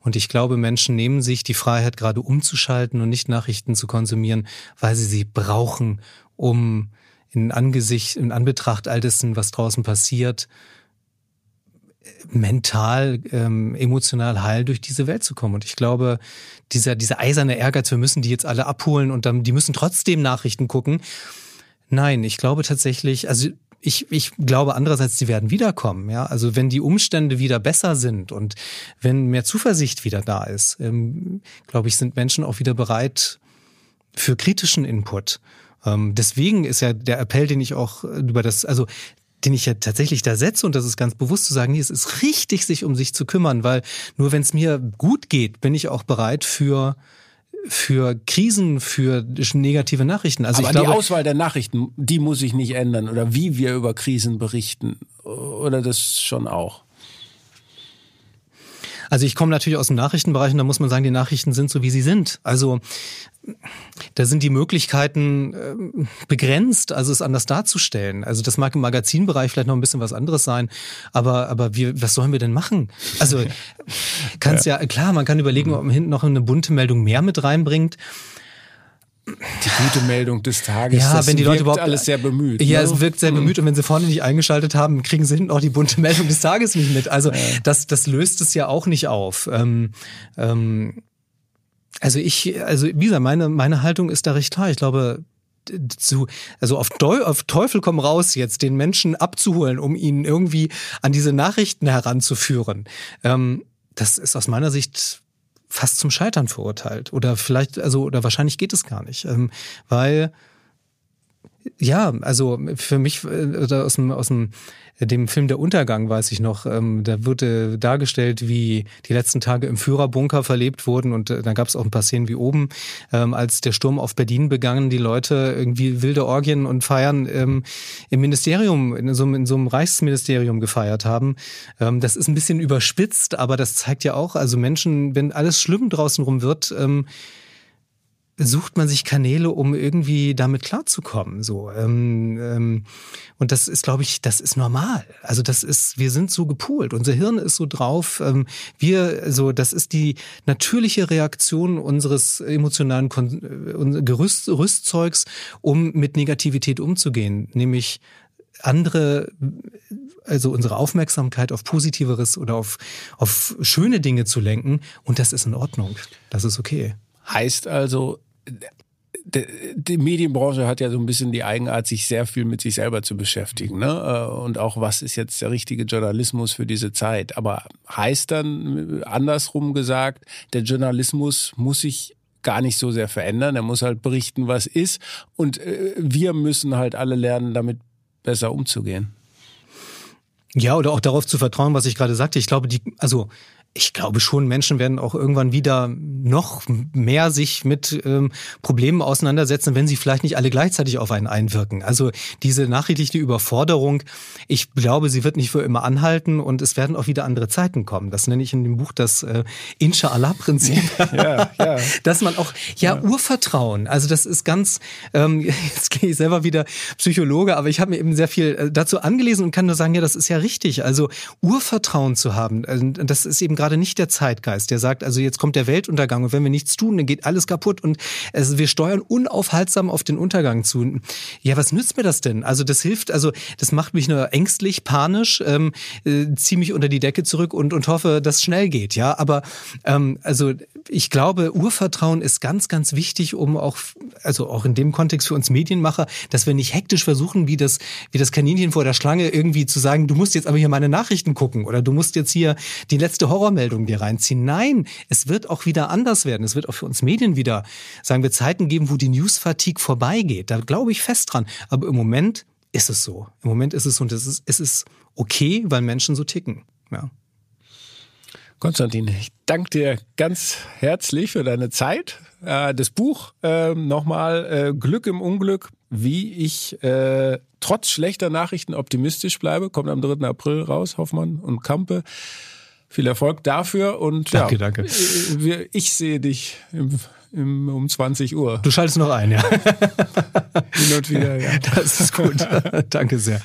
Und ich glaube, Menschen nehmen sich die Freiheit, gerade umzuschalten und nicht Nachrichten zu konsumieren, weil sie sie brauchen, um in Angesicht, in Anbetracht all dessen, was draußen passiert, mental, ähm, emotional heil durch diese Welt zu kommen. Und ich glaube, dieser, dieser eiserne Ehrgeiz, wir müssen die jetzt alle abholen und dann, die müssen trotzdem Nachrichten gucken. Nein, ich glaube tatsächlich, also ich, ich glaube andererseits, die werden wiederkommen. Ja, also wenn die Umstände wieder besser sind und wenn mehr Zuversicht wieder da ist, ähm, glaube ich, sind Menschen auch wieder bereit für kritischen Input. Ähm, deswegen ist ja der Appell, den ich auch über das, also den ich ja tatsächlich da setze und das ist ganz bewusst zu sagen, nee, es ist richtig, sich um sich zu kümmern, weil nur wenn es mir gut geht, bin ich auch bereit für für Krisen, für negative Nachrichten. Also Aber ich glaube, die Auswahl der Nachrichten, die muss sich nicht ändern oder wie wir über Krisen berichten oder das schon auch. Also ich komme natürlich aus dem Nachrichtenbereich und da muss man sagen, die Nachrichten sind so, wie sie sind. Also da sind die Möglichkeiten äh, begrenzt, also es anders darzustellen. Also das mag im Magazinbereich vielleicht noch ein bisschen was anderes sein, aber aber wir, was sollen wir denn machen? Also kannst ja. ja klar, man kann überlegen, ob man hinten noch eine bunte Meldung mehr mit reinbringt die gute Meldung des Tages. Ja, das wenn die Leute überhaupt alles sehr bemüht. Ja, ne? es wirkt sehr bemüht und wenn sie vorne nicht eingeschaltet haben, kriegen sie hinten auch die bunte Meldung des Tages nicht mit. Also ja. das das löst es ja auch nicht auf. Ähm, ähm, also ich, also wie gesagt, meine meine Haltung ist da recht klar. Ich glaube, zu, also auf, auf Teufel komm raus jetzt, den Menschen abzuholen, um ihn irgendwie an diese Nachrichten heranzuführen. Ähm, das ist aus meiner Sicht fast zum Scheitern verurteilt. Oder vielleicht, also, oder wahrscheinlich geht es gar nicht. Ähm, weil ja, also für mich äh, aus dem, aus dem dem Film Der Untergang weiß ich noch, ähm, da wurde dargestellt, wie die letzten Tage im Führerbunker verlebt wurden und äh, da gab es auch ein paar Szenen wie oben, ähm, als der Sturm auf Berlin begangen, die Leute irgendwie wilde Orgien und Feiern ähm, im Ministerium, in so, in so einem Reichsministerium gefeiert haben. Ähm, das ist ein bisschen überspitzt, aber das zeigt ja auch, also Menschen, wenn alles schlimm draußen rum wird, ähm, sucht man sich Kanäle, um irgendwie damit klarzukommen. So ähm, ähm, und das ist, glaube ich, das ist normal. Also das ist, wir sind so gepoolt, unser Hirn ist so drauf. Ähm, wir, so, das ist die natürliche Reaktion unseres emotionalen Kon äh, Gerüst, Rüstzeugs, um mit Negativität umzugehen, nämlich andere, also unsere Aufmerksamkeit auf Positiveres oder auf, auf schöne Dinge zu lenken. Und das ist in Ordnung. Das ist okay. Heißt also, die Medienbranche hat ja so ein bisschen die Eigenart, sich sehr viel mit sich selber zu beschäftigen. Ne? Äh, und auch, was ist jetzt der richtige Journalismus für diese Zeit? Aber heißt dann, andersrum gesagt, der Journalismus muss sich gar nicht so sehr verändern. Er muss halt berichten, was ist. Und äh, wir müssen halt alle lernen, damit besser umzugehen. Ja, oder auch darauf zu vertrauen, was ich gerade sagte. Ich glaube, die, also ich glaube schon, Menschen werden auch irgendwann wieder noch mehr sich mit ähm, Problemen auseinandersetzen, wenn sie vielleicht nicht alle gleichzeitig auf einen einwirken. Also diese nachrichtliche Überforderung, ich glaube, sie wird nicht für immer anhalten und es werden auch wieder andere Zeiten kommen. Das nenne ich in dem Buch das äh, Inshallah-Prinzip. Ja, ja. Dass man auch, ja, ja, Urvertrauen, also das ist ganz, ähm, jetzt gehe ich selber wieder Psychologe, aber ich habe mir eben sehr viel äh, dazu angelesen und kann nur sagen, ja, das ist ja richtig. Also Urvertrauen zu haben, äh, das ist eben gerade gerade nicht der Zeitgeist, der sagt, also jetzt kommt der Weltuntergang und wenn wir nichts tun, dann geht alles kaputt und also wir steuern unaufhaltsam auf den Untergang zu. Ja, was nützt mir das denn? Also das hilft, also das macht mich nur ängstlich, panisch, ähm, äh, ziehe mich unter die Decke zurück und, und hoffe, dass es schnell geht. Ja, aber ähm, also ich glaube, Urvertrauen ist ganz, ganz wichtig, um auch, also auch in dem Kontext für uns Medienmacher, dass wir nicht hektisch versuchen, wie das, wie das Kaninchen vor der Schlange irgendwie zu sagen, du musst jetzt aber hier meine Nachrichten gucken oder du musst jetzt hier die letzte Horrormeldung dir reinziehen. Nein, es wird auch wieder anders werden. Es wird auch für uns Medien wieder, sagen wir, Zeiten geben, wo die News-Fatigue vorbeigeht. Da glaube ich fest dran. Aber im Moment ist es so. Im Moment ist es so und es ist, es ist okay, weil Menschen so ticken. Ja. Konstantin, ich danke dir ganz herzlich für deine Zeit. Äh, das Buch äh, nochmal äh, Glück im Unglück, wie ich äh, trotz schlechter Nachrichten optimistisch bleibe, kommt am 3. April raus, Hoffmann und Kampe. Viel Erfolg dafür und danke, ja, danke. Wir, ich sehe dich im, im, um 20 Uhr. Du schaltest noch ein, ja. Hin und wieder, ja. Das ist gut. danke sehr.